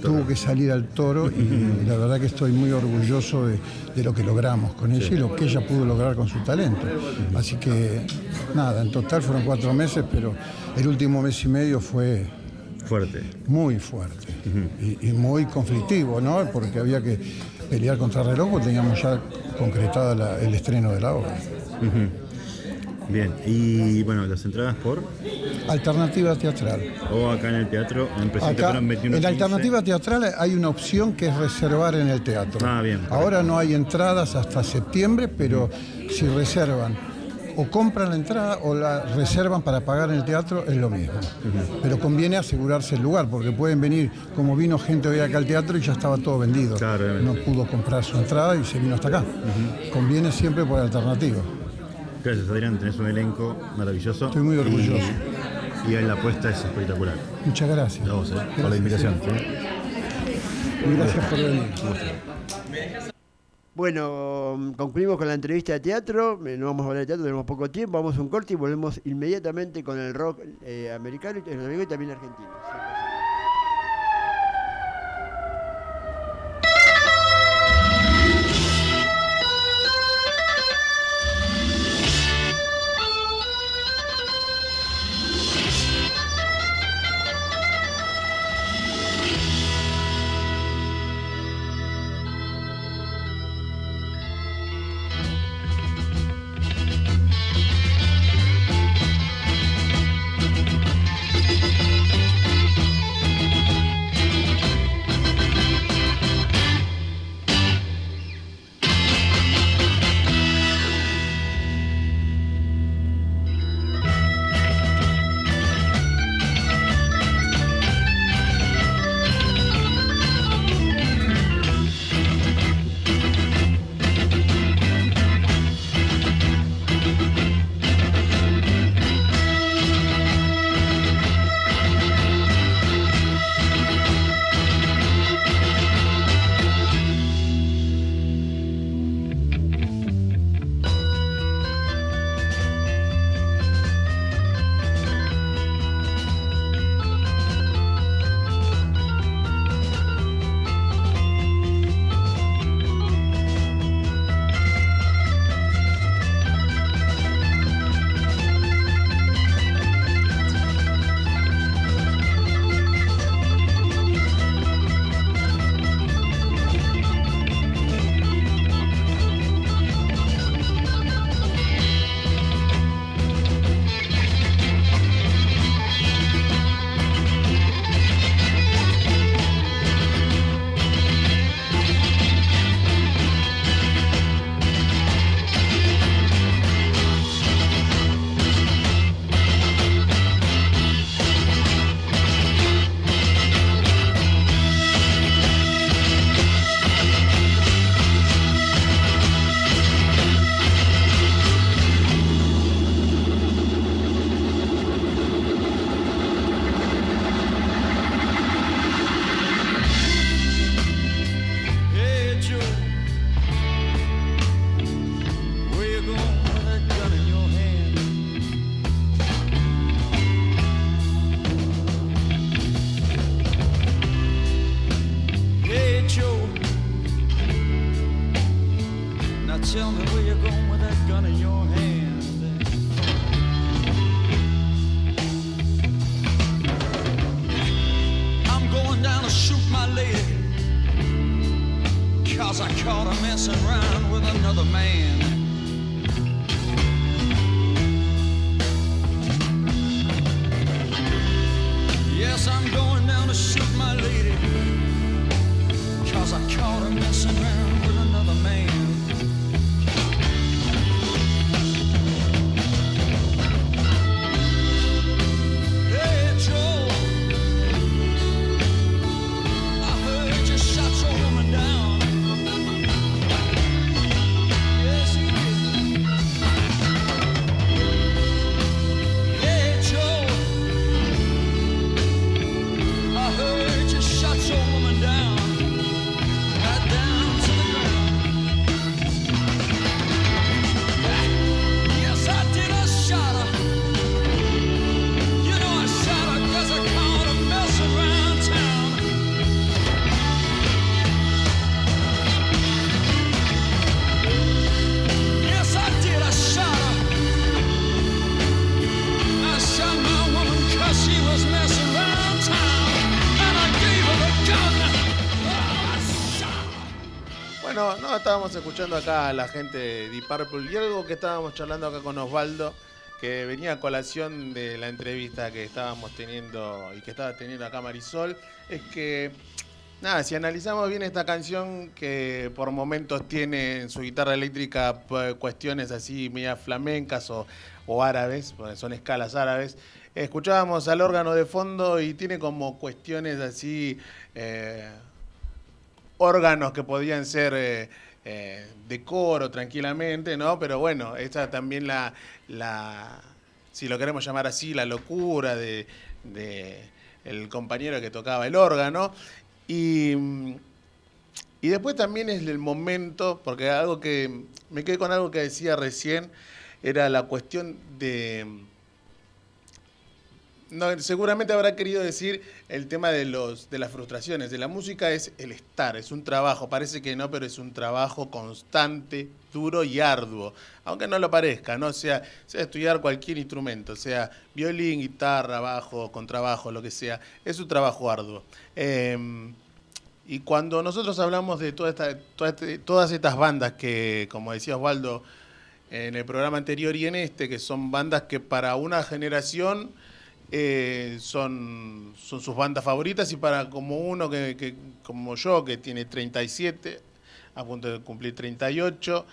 tuvo que salir al toro. Y la verdad que estoy muy orgulloso de, de lo que logramos con ella y lo que ella pudo lograr con su talento. Así que nada, en total fueron cuatro meses, pero el último mes y medio fue Fuerte. muy fuerte y, y muy conflictivo, ¿no? Porque había que pelear contra el reloj porque teníamos ya concretada la- el estreno de la obra. Bien, y bueno, las entradas por Alternativa teatral. o acá en el teatro en Acá, Perón 21 en alternativa teatral hay una opción que es reservar en el teatro. Ah, bien. Ahora no hay entradas hasta septiembre, pero si reservan o compran la entrada o la reservan para pagar en el teatro, es lo mismo. Pero conviene asegurarse el lugar, porque pueden venir, como vino gente hoy acá al teatro y ya estaba todo vendido. Claro, no pudo comprar su entrada y se vino hasta acá. Conviene siempre por alternativa. Gracias Adrián, tenés un elenco maravilloso. Estoy muy orgulloso. Y, y la apuesta es espectacular. Muchas gracias. A vos, eh, por la invitación. ¿sí? Gracias por venir. Bueno, concluimos con la entrevista de teatro. eh, No vamos a hablar de teatro, tenemos poco tiempo. Vamos a un corte y volvemos inmediatamente con el rock eh, americano y y también argentino. Estábamos escuchando acá a la gente de Deep Purple y algo que estábamos charlando acá con Osvaldo, que venía a colación de la entrevista que estábamos teniendo y que estaba teniendo acá Marisol, es que, nada, si analizamos bien esta canción que por momentos tiene en su guitarra eléctrica pues, cuestiones así media flamencas o, o árabes, porque son escalas árabes, escuchábamos al órgano de fondo y tiene como cuestiones así... eh, órganos que podían ser eh, eh, de coro tranquilamente, ¿no? Pero bueno, esta también la, la si lo queremos llamar así, la locura de, de el compañero que tocaba el órgano. Y, y después también es el momento, porque algo que me quedé con algo que decía recién, era la cuestión de no, seguramente habrá querido decir el tema de los de las frustraciones. De la música es el estar, es un trabajo. Parece que no, pero es un trabajo constante, duro y arduo. Aunque no lo parezca, ¿no? Sea, sea estudiar cualquier instrumento, sea violín, guitarra, bajo, contrabajo, lo que sea. Es un trabajo arduo. Eh, y cuando nosotros hablamos de toda esta, toda este- todas estas bandas que, como decía Osvaldo en el programa anterior y en este, que son bandas que para una generación eh, son, son sus bandas favoritas y para como uno que, como yo, que tiene 37, a punto de cumplir 38,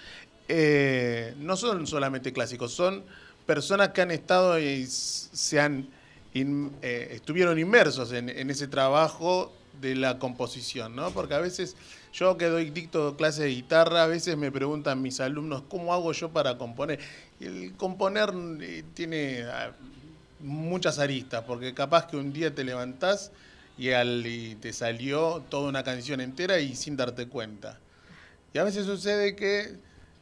eh, no son solamente clásicos, son personas que han estado y se han eh, estuvieron inmersos en, ese trabajo de la composición, ¿no? Porque a veces yo que doy dicto clase de guitarra, a veces me preguntan mis alumnos, ¿cómo hago yo para componer? El componer eh, tiene ah, muchas aristas, porque capaz que un día te levantás y, al, y te salió toda una canción entera y sin darte cuenta. Y a veces sucede que,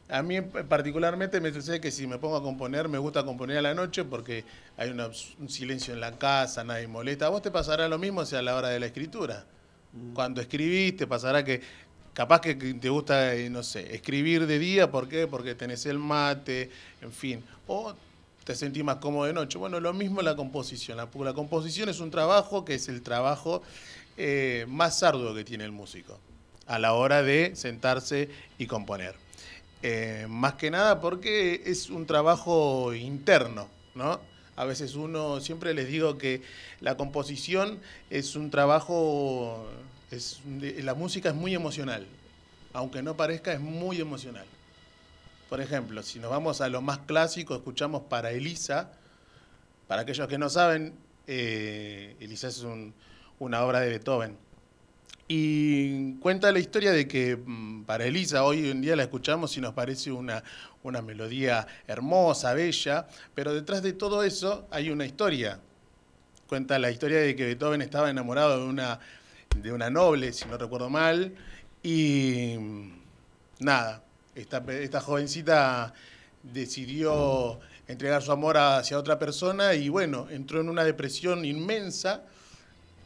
a mí particularmente me sucede que si me pongo a componer, me gusta componer a la noche porque hay una- un silencio en la casa, nadie molesta. ¿A vos te pasará lo mismo si a la hora de la escritura? Cuando escribís te pasará que capaz que que te gusta, eh, no sé, escribir de día, ¿por qué? Porque tenés el mate, en fin. O te sentís más cómodo de noche. Bueno, lo mismo la composición. La, composición es un trabajo que es el trabajo eh, más arduo que tiene el músico a la hora de sentarse y componer. Eh, más que nada porque es un trabajo interno, ¿no? A veces uno, siempre les digo que la composición es un trabajo, es, la música es muy emocional, aunque no parezca, es muy emocional. Por ejemplo, si nos vamos a lo más clásico, escuchamos para Elisa, para aquellos que no saben, eh, Elisa es un- una obra de Beethoven. Y cuenta la historia de que mm, para Elisa hoy en día la escuchamos y nos parece una, una melodía hermosa, bella, pero detrás de todo eso hay una historia. Cuenta la historia de que Beethoven estaba enamorado de una, de una noble, si no recuerdo mal, y mm, nada, esta, esta jovencita decidió entregar su amor hacia otra persona y bueno, entró en una depresión inmensa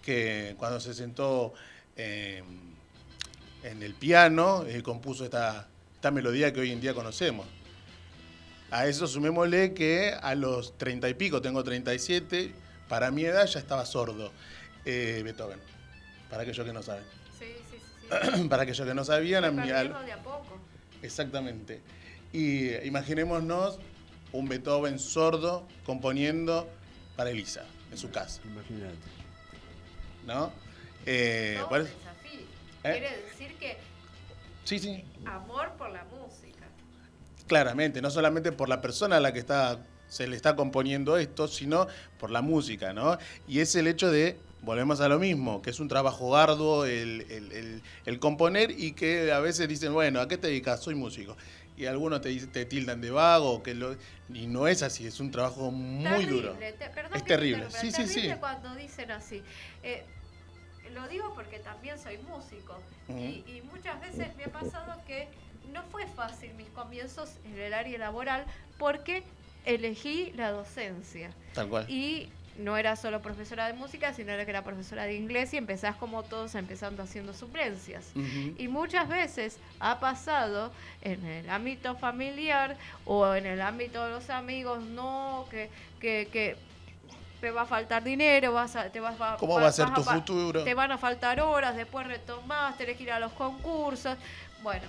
que cuando se sentó eh, en el piano eh, compuso esta, esta melodía que hoy en día conocemos. A eso sumémosle que a los treinta y pico, tengo 37, para mi edad ya estaba sordo eh, Beethoven, para aquellos que no saben. Sí, sí, sí, para aquellos que no sabían, a Perdimos de a poco. Exactamente. Y eh, imaginémonos un Beethoven sordo componiendo para Elisa, en su casa, Imagínate. ¿no? Eh, un eso- desafío. ¿Eh? Quiere decir que sí, sí, amor por la música. claramente, no solamente por la persona a la que está, se le está componiendo esto, sino por la música, ¿no? Y es el hecho de, volvemos a lo mismo, que es un trabajo arduo el, el- el- el componer y que a veces dicen, bueno, ¿a qué te dedicas? Soy músico. Y algunos te, te tildan de vago, que lo, y no es así, es un trabajo muy terrible, duro. te- perdón Es terrible, sí, sí, sí. cuando dicen así. Eh, lo digo porque también soy músico y, y muchas veces me ha pasado que no fue fácil mis comienzos en el área laboral porque elegí la docencia. Tal cual. Y no era solo profesora de música, sino que era profesora de inglés y empezás como todos empezando haciendo suplencias. Y muchas veces ha pasado en el ámbito familiar o en el ámbito de los amigos, no, que, que, que te va a faltar dinero, vas a, te vas a, ¿Cómo va a ser tu futuro? Te van a faltar horas, después retomás, tenés que ir a los concursos. Bueno,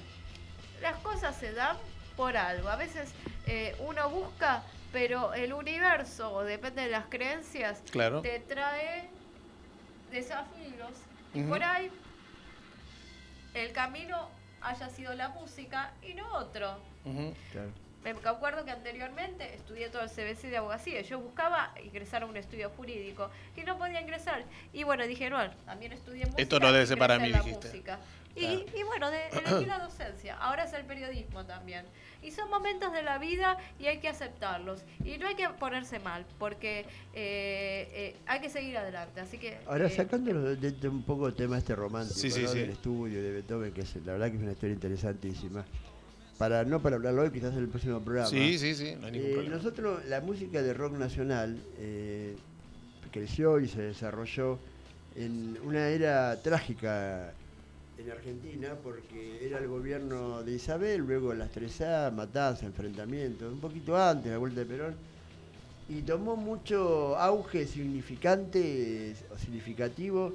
las cosas se dan por algo. A veces eh, uno busca, pero el universo, o depende de las creencias, Claro. te trae desafíos. Y por ahí el camino haya sido la música y no otro. Claro. Me acuerdo que anteriormente estudié todo el CBC de abogacía. Yo buscaba ingresar a un estudio jurídico y no podía ingresar. Y bueno, dije, no, también estudié música. Esto no debe ser para mí, dijiste. música. Y, y bueno, de, elegí la docencia. Ahora es el periodismo también. Y son momentos de la vida y hay que aceptarlos. Y no hay que ponerse mal, porque eh, eh, hay que seguir adelante. Así que. Ahora, eh, sacándolo de, de un poco el tema este romántico, Sí, sí, ¿no? sí. del estudio de Beethoven, que es, la verdad que es una historia interesantísima. Para, no para hablarlo hoy, quizás en el próximo programa. Sí, sí, sí, no hay ningún Eh, problema. Nosotros, la música de rock nacional eh, creció y se desarrolló en una era trágica en Argentina porque era el gobierno de Isabel, luego las 3A, matanza, enfrentamientos, un poquito antes, la vuelta de Perón, y tomó mucho auge significante o significativo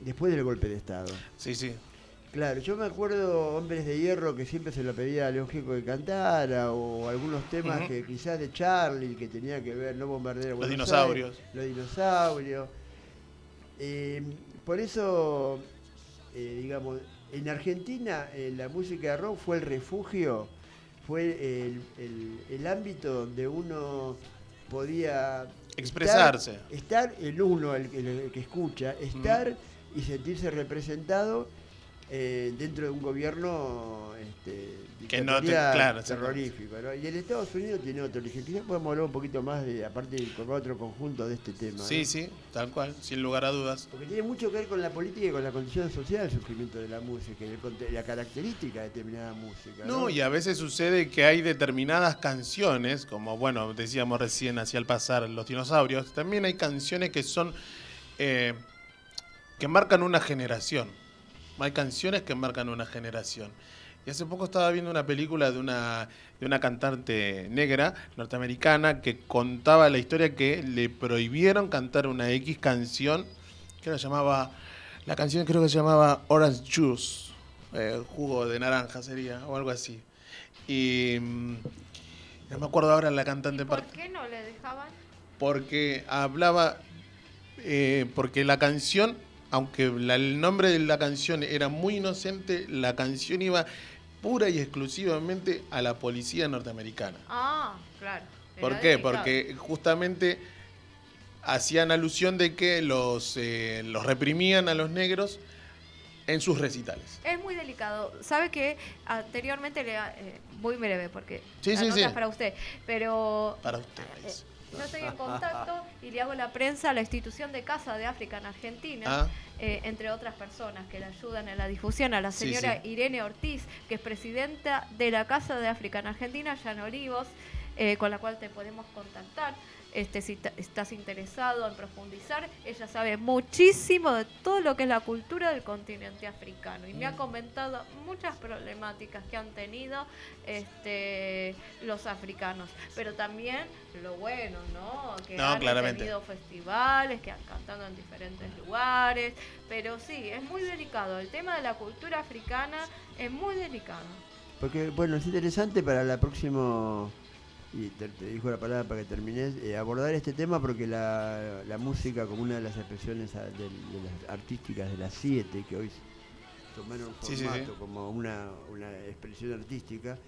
después del golpe de Estado. Sí, sí. Claro, yo me acuerdo Hombres de Hierro que siempre se lo pedía a León Gieco que cantara, o algunos temas que quizás de Charlie, que tenía que ver, no bombardear a Los Buenos dinosaurios. Aires, los dinosaurios. Eh, por eso, eh, digamos, en Argentina eh, la música de rock fue el refugio, fue el, el- el ámbito donde uno podía Expresarse. Estar, el uno, el, el- el que escucha, estar y sentirse representado eh, dentro de un gobierno este, Que no te- claro, terrorífico. ¿no? Y el Estados Unidos tiene otro. Quizás podemos hablar un poquito más, de, aparte con otro conjunto de este tema. Sí, ¿no? sí, tal cual, sin lugar a dudas. Porque tiene mucho que ver con la política y con la condición social del surgimiento de la música y el la característica de determinada música. No, y a veces sucede que hay determinadas canciones, como bueno, decíamos recién hacia el pasar los dinosaurios, también hay canciones que son eh, que marcan una generación. Hay canciones que marcan una generación. Y hace poco estaba viendo una película de una, de una cantante negra norteamericana que contaba la historia que le prohibieron cantar una X canción que la llamaba, la canción creo que se llamaba Orange Juice, eh, jugo de naranja sería, o algo así. Y mm, no me acuerdo ahora la cantante ¿Por qué no le dejaban? porque hablaba, eh, porque la canción, aunque la- el nombre de la canción era muy inocente, la canción iba pura y exclusivamente a la policía norteamericana. Ah, claro. ¿Por qué? delicado. Porque justamente hacían alusión de que los, eh, los reprimían a los negros en sus recitales. Es muy delicado. Sabe que anteriormente le eh, muy breve porque Sí, la sí, nota sí. es para usted, pero Para ustedes. Yo estoy en contacto y le hago la prensa a la institución de Casa de África en Argentina, Ah. eh, entre otras personas que le ayudan en la difusión, a la Sí, señora sí. Irene Ortiz, que es presidenta de la Casa de África en Argentina, allá en Olivos, eh, con la cual te podemos contactar. Este, si estás interesado en profundizar, ella sabe muchísimo de todo lo que es la cultura del continente africano y me ha comentado muchas problemáticas que han tenido este, los africanos, pero también lo bueno, ¿no? Que No, han claramente. tenido festivales, que han cantado en diferentes lugares, pero sí, es muy delicado. El tema de la cultura africana es muy delicado. Porque, bueno, es interesante para la próxima, y te, te dijo la palabra para que termines, eh, abordar este tema porque la, la música como una de las expresiones a- del- de, las artísticas de las siete, que hoy tomaron Sí, sí, formato sí. como una, una expresión artística,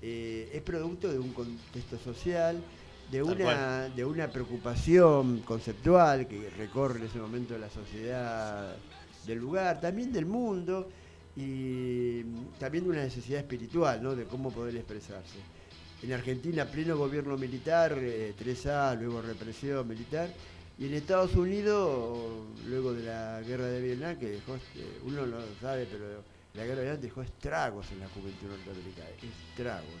eh, es producto de un contexto social, de Tal una, de una preocupación conceptual que recorre en ese momento la sociedad del lugar, también del mundo, y también de una necesidad espiritual, ¿no? de cómo poder expresarse. En Argentina, pleno gobierno militar, eh, 3A, luego represión militar, y en Estados Unidos, luego de la guerra de Vietnam, que dejó, este, uno no lo sabe, pero la guerra de Vietnam dejó estragos en la juventud norteamericana, estragos.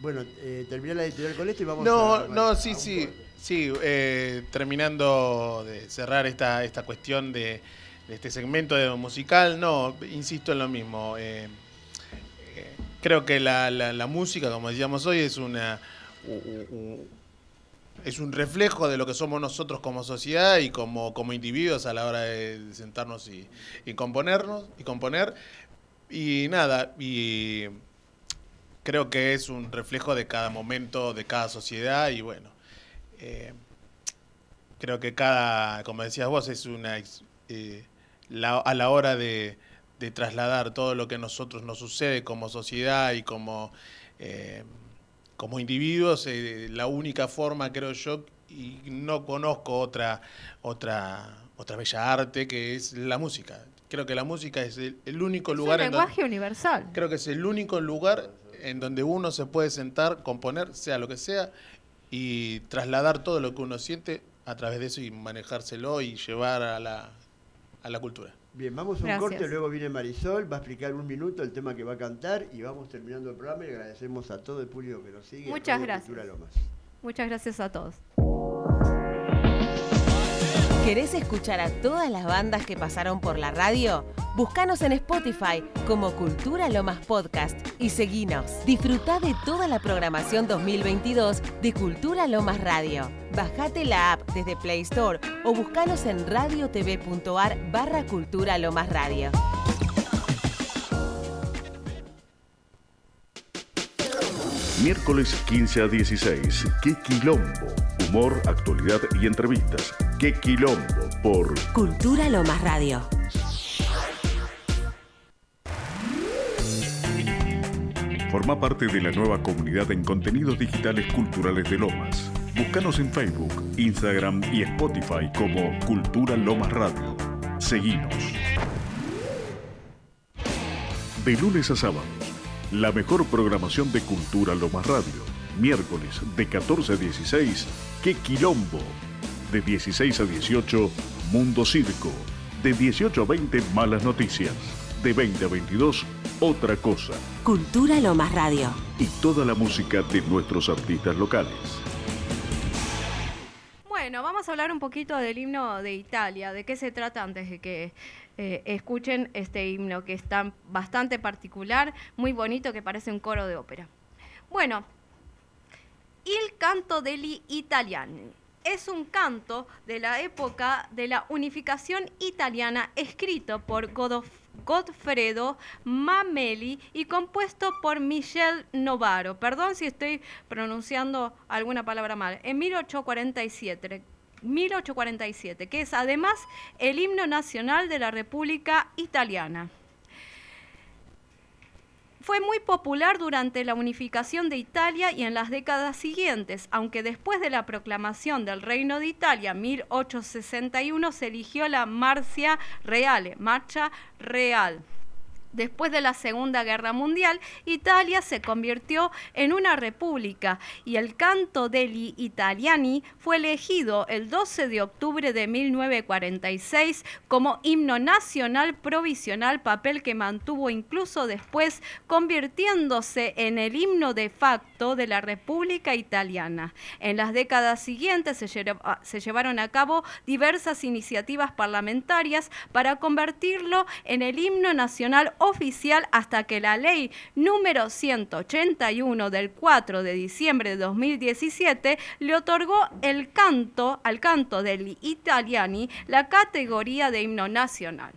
Bueno, eh, la editorial con esto y vamos No, a... no, a sí, sí. corte. Sí, eh, terminando de cerrar esta, esta cuestión de, de este segmento de musical, no, insisto en lo mismo. eh, eh, creo que la, la- música, como decíamos hoy, es una es un reflejo de lo que somos nosotros como sociedad y como, como individuos a la hora de sentarnos y, y componernos y componer. Y nada, y creo que es un reflejo de cada momento, de cada sociedad y bueno, eh, creo que cada, como decías vos, es una, eh, la- a la hora de, de trasladar todo lo que a nosotros nos sucede como sociedad y como, eh, como individuos, eh, la única forma, creo yo, y no conozco otra, otra, otra bella arte que es la música. Creo que la música es el, el único Es un lugar en donde- lenguaje universal. Creo que es el único lugar en donde uno se puede sentar, componer, sea lo que sea, y trasladar todo lo que uno siente a través de eso y manejárselo y llevar a la, a la cultura. Bien, vamos a un Gracias. corte, luego viene Marisol, va a explicar un minuto el tema que va a cantar y vamos terminando el programa y agradecemos a todo el público que nos sigue. Muchas gracias. Lomas. Muchas gracias a todos. ¿Querés escuchar a todas las bandas que pasaron por la radio? Búscanos en Spotify como Cultura Lomas Podcast y seguinos. Disfruta de toda la programación 2022 de Cultura Lomas Radio. Bajate la app desde Play Store o buscanos en radiotv.ar barra Cultura Lomas Radio. Miércoles 15 a 16. ¡Qué quilombo! Humor, actualidad y entrevistas. ¡Qué quilombo! Por Cultura Lomas Radio. Forma parte de la nueva comunidad en contenidos digitales culturales de Lomas. Búscanos en Facebook, Instagram y Spotify como Cultura Lomas Radio. Seguinos. De lunes a sábados, la mejor programación de Cultura Lomas Radio. Miércoles de 14 a 16, ¡Qué quilombo! De 16 a 18, Mundo Circo. De 18 a 20, Malas Noticias. De 20 a 22, Otra Cosa. Cultura Lomas Radio. Y toda la música de nuestros artistas locales. Bueno, vamos a hablar un poquito del himno de Italia. ¿De qué se trata antes de que eh, escuchen este himno que es tan bastante particular, muy bonito, que parece un coro de ópera? Bueno, Il canto degli italiani es un canto de la época de la unificación italiana escrito por Godof- Godfredo Mameli y compuesto por Michel Novaro. Perdón si estoy pronunciando alguna palabra mal. En 1847. 1847, que es además el himno nacional de la República Italiana. Fue muy popular durante la unificación de Italia y en las décadas siguientes, aunque después de la proclamación del Reino de Italia en 1861 se eligió la Marcia Reale, Marcha Real. Después de la Segunda Guerra Mundial, Italia se convirtió en una república y el canto degli italiani fue elegido el 12 de octubre de 1946 como himno nacional provisional, papel que mantuvo incluso después convirtiéndose en el himno de facto de la República Italiana. En las décadas siguientes se, lleva- se llevaron a cabo diversas iniciativas parlamentarias para convertirlo en el himno nacional oficial hasta que la ley número 181 del 4 de diciembre de 2017 le otorgó el canto al canto del italiani la categoría de himno nacional.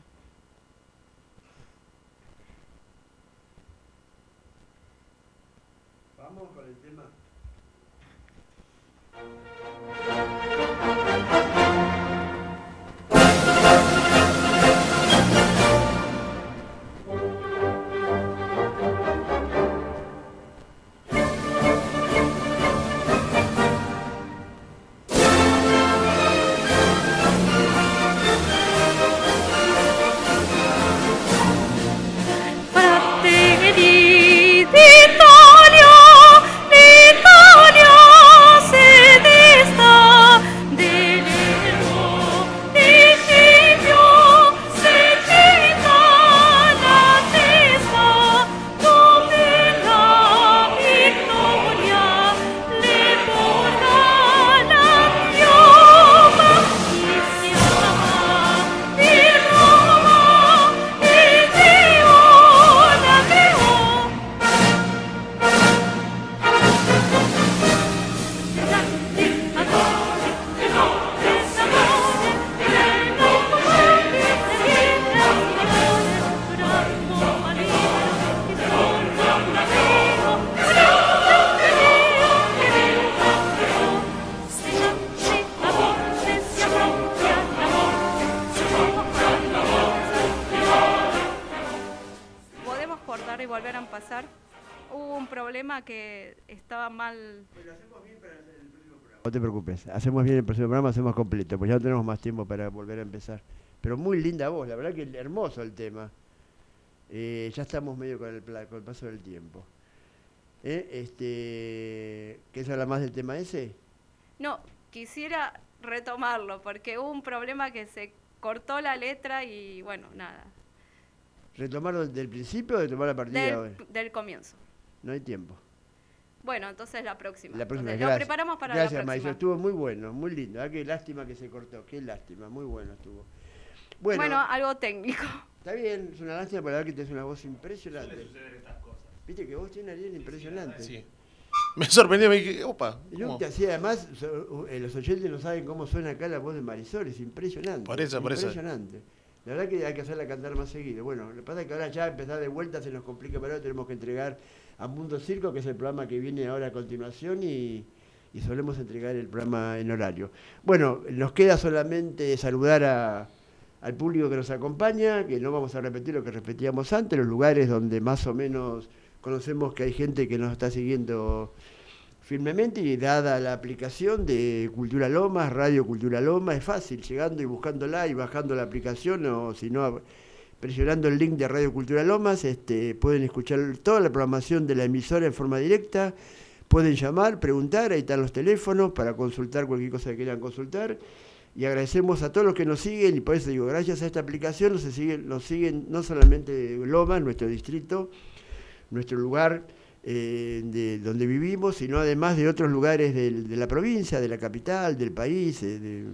Mal. No te preocupes, hacemos bien el próximo programa, hacemos completo, pues ya no tenemos más tiempo para volver a empezar. Pero muy linda voz, la verdad que hermoso el tema. Eh, ya estamos medio con el, pla- con el paso del tiempo. ¿Eh? Este, ¿Quieres hablar más del tema ese? No, quisiera retomarlo porque hubo un problema que se cortó la letra y bueno, nada. ¿Retomarlo del principio o retomar a partir de ahora? Del, del comienzo. No hay tiempo. Bueno, entonces la próxima. La próxima, Entonces, gracias. Lo preparamos para gracias, la próxima. Estuvo muy bueno, muy lindo. Ah, qué lástima que se cortó, qué lástima, muy bueno estuvo. Bueno, Bueno, algo técnico. está bien, es una lástima para ver que tienes una voz impresionante. Viste que vos tienes Ariel impresionante. Sí. Me sorprendió, me dije, opa. Yo te hacía además, so- eh, los oyentes no saben cómo suena acá la voz de Marisol, es impresionante. Por eso, por eso. Impresionante. La verdad que hay que hacerla cantar más seguido. Bueno, lo que pasa es que ahora ya empezar de vuelta se nos complica, pero ahora tenemos que entregar a Mundo Circo, que es el programa que viene ahora a continuación, y, y solemos entregar el programa en horario. Bueno, nos queda solamente saludar a- al público que nos acompaña, que no vamos a repetir lo que repetíamos antes, los lugares donde más o menos conocemos que hay gente que nos está siguiendo firmemente y dada la aplicación de Cultura Lomas, Radio Cultura Lomas, es fácil, llegando y buscándola y bajando la aplicación o si no presionando el link de Radio Cultura Lomas, este, pueden escuchar toda la programación de la emisora en forma directa, pueden llamar, preguntar, ahí están los teléfonos para consultar cualquier cosa que quieran consultar. Y agradecemos a todos los que nos siguen, y por eso digo, gracias a esta aplicación nos siguen, nos siguen no solamente Lomas, nuestro distrito, nuestro lugar eh, de donde vivimos, sino además de otros lugares del- de la provincia, de la capital, del país. eh, de-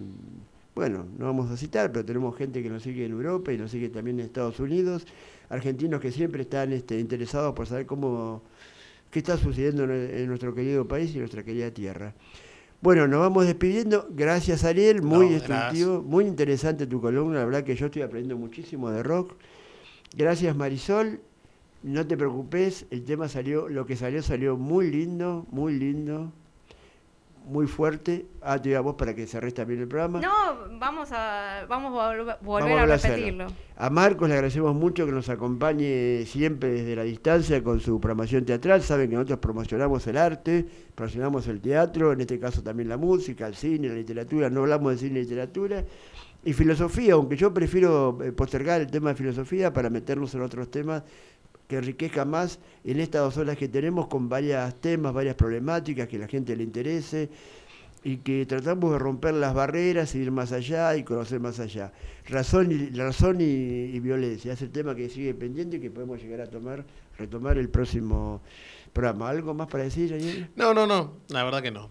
bueno, no vamos a citar, pero tenemos gente que nos sigue en Europa y nos sigue también en Estados Unidos, argentinos que siempre están este, interesados por saber cómo qué está sucediendo en, en nuestro querido país y nuestra querida tierra. Bueno, nos vamos despidiendo. Gracias, Ariel. Muy No, instructivo, muy interesante tu columna. La verdad que yo estoy aprendiendo muchísimo de rock. Gracias, Marisol. No te preocupes, el tema salió, lo que salió salió muy lindo, muy lindo. muy fuerte. Ah, te digo a vos para que cerres también el programa. No, vamos a, vamos a volver, volver Vamos a hacerlo. repetirlo. A Marcos le agradecemos mucho que nos acompañe siempre desde la distancia con su programación teatral. Saben que nosotros promocionamos el arte, promocionamos el teatro, en este caso también la música, el cine, la literatura. No hablamos de cine y literatura. Y filosofía, aunque yo prefiero eh, postergar el tema de filosofía para meternos en otros temas que enriquezca más en estas dos horas que tenemos con varios temas, varias problemáticas que a la gente le interese y que tratamos de romper las barreras, ir más allá y conocer más allá. Razón y, razón y, y violencia, es el tema que sigue pendiente y que podemos llegar a tomar, retomar el próximo programa. ¿Algo más para decir, Daniel? No, no, no, la verdad que no,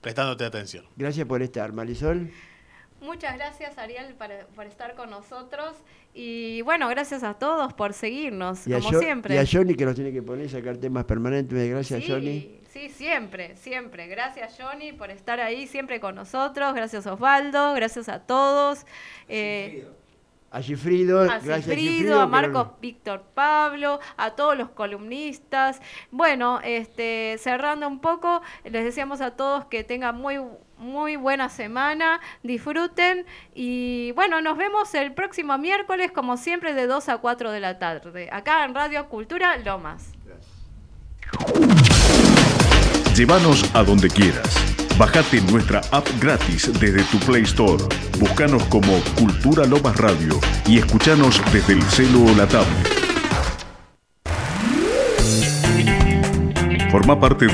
prestándote atención. Gracias por estar, Marisol. Muchas gracias, Ariel, para- por estar con nosotros. Y bueno, gracias a todos por seguirnos, Y como siempre. y a Johnny que nos tiene que poner y sacar temas permanentes. Gracias, sí, Johnny. Sí, siempre, siempre. Gracias, Johnny, por estar ahí siempre con nosotros. Gracias, Osvaldo. Gracias a todos. Eh, A Gifrido, a gracias Gifrido, a Marcos no- Víctor Pablo, a todos los columnistas. Bueno, este, cerrando un poco, les deseamos a todos que tengan muy, muy buena semana, disfruten y bueno, nos vemos el próximo miércoles, como siempre, de 2 a 4 de la tarde, acá en Radio Cultura Lomas. Llévanos a donde quieras. Bájate nuestra app gratis desde tu Play Store. Búscanos como Cultura Lomas Radio y escuchanos desde el celo o la tablet. Forma parte de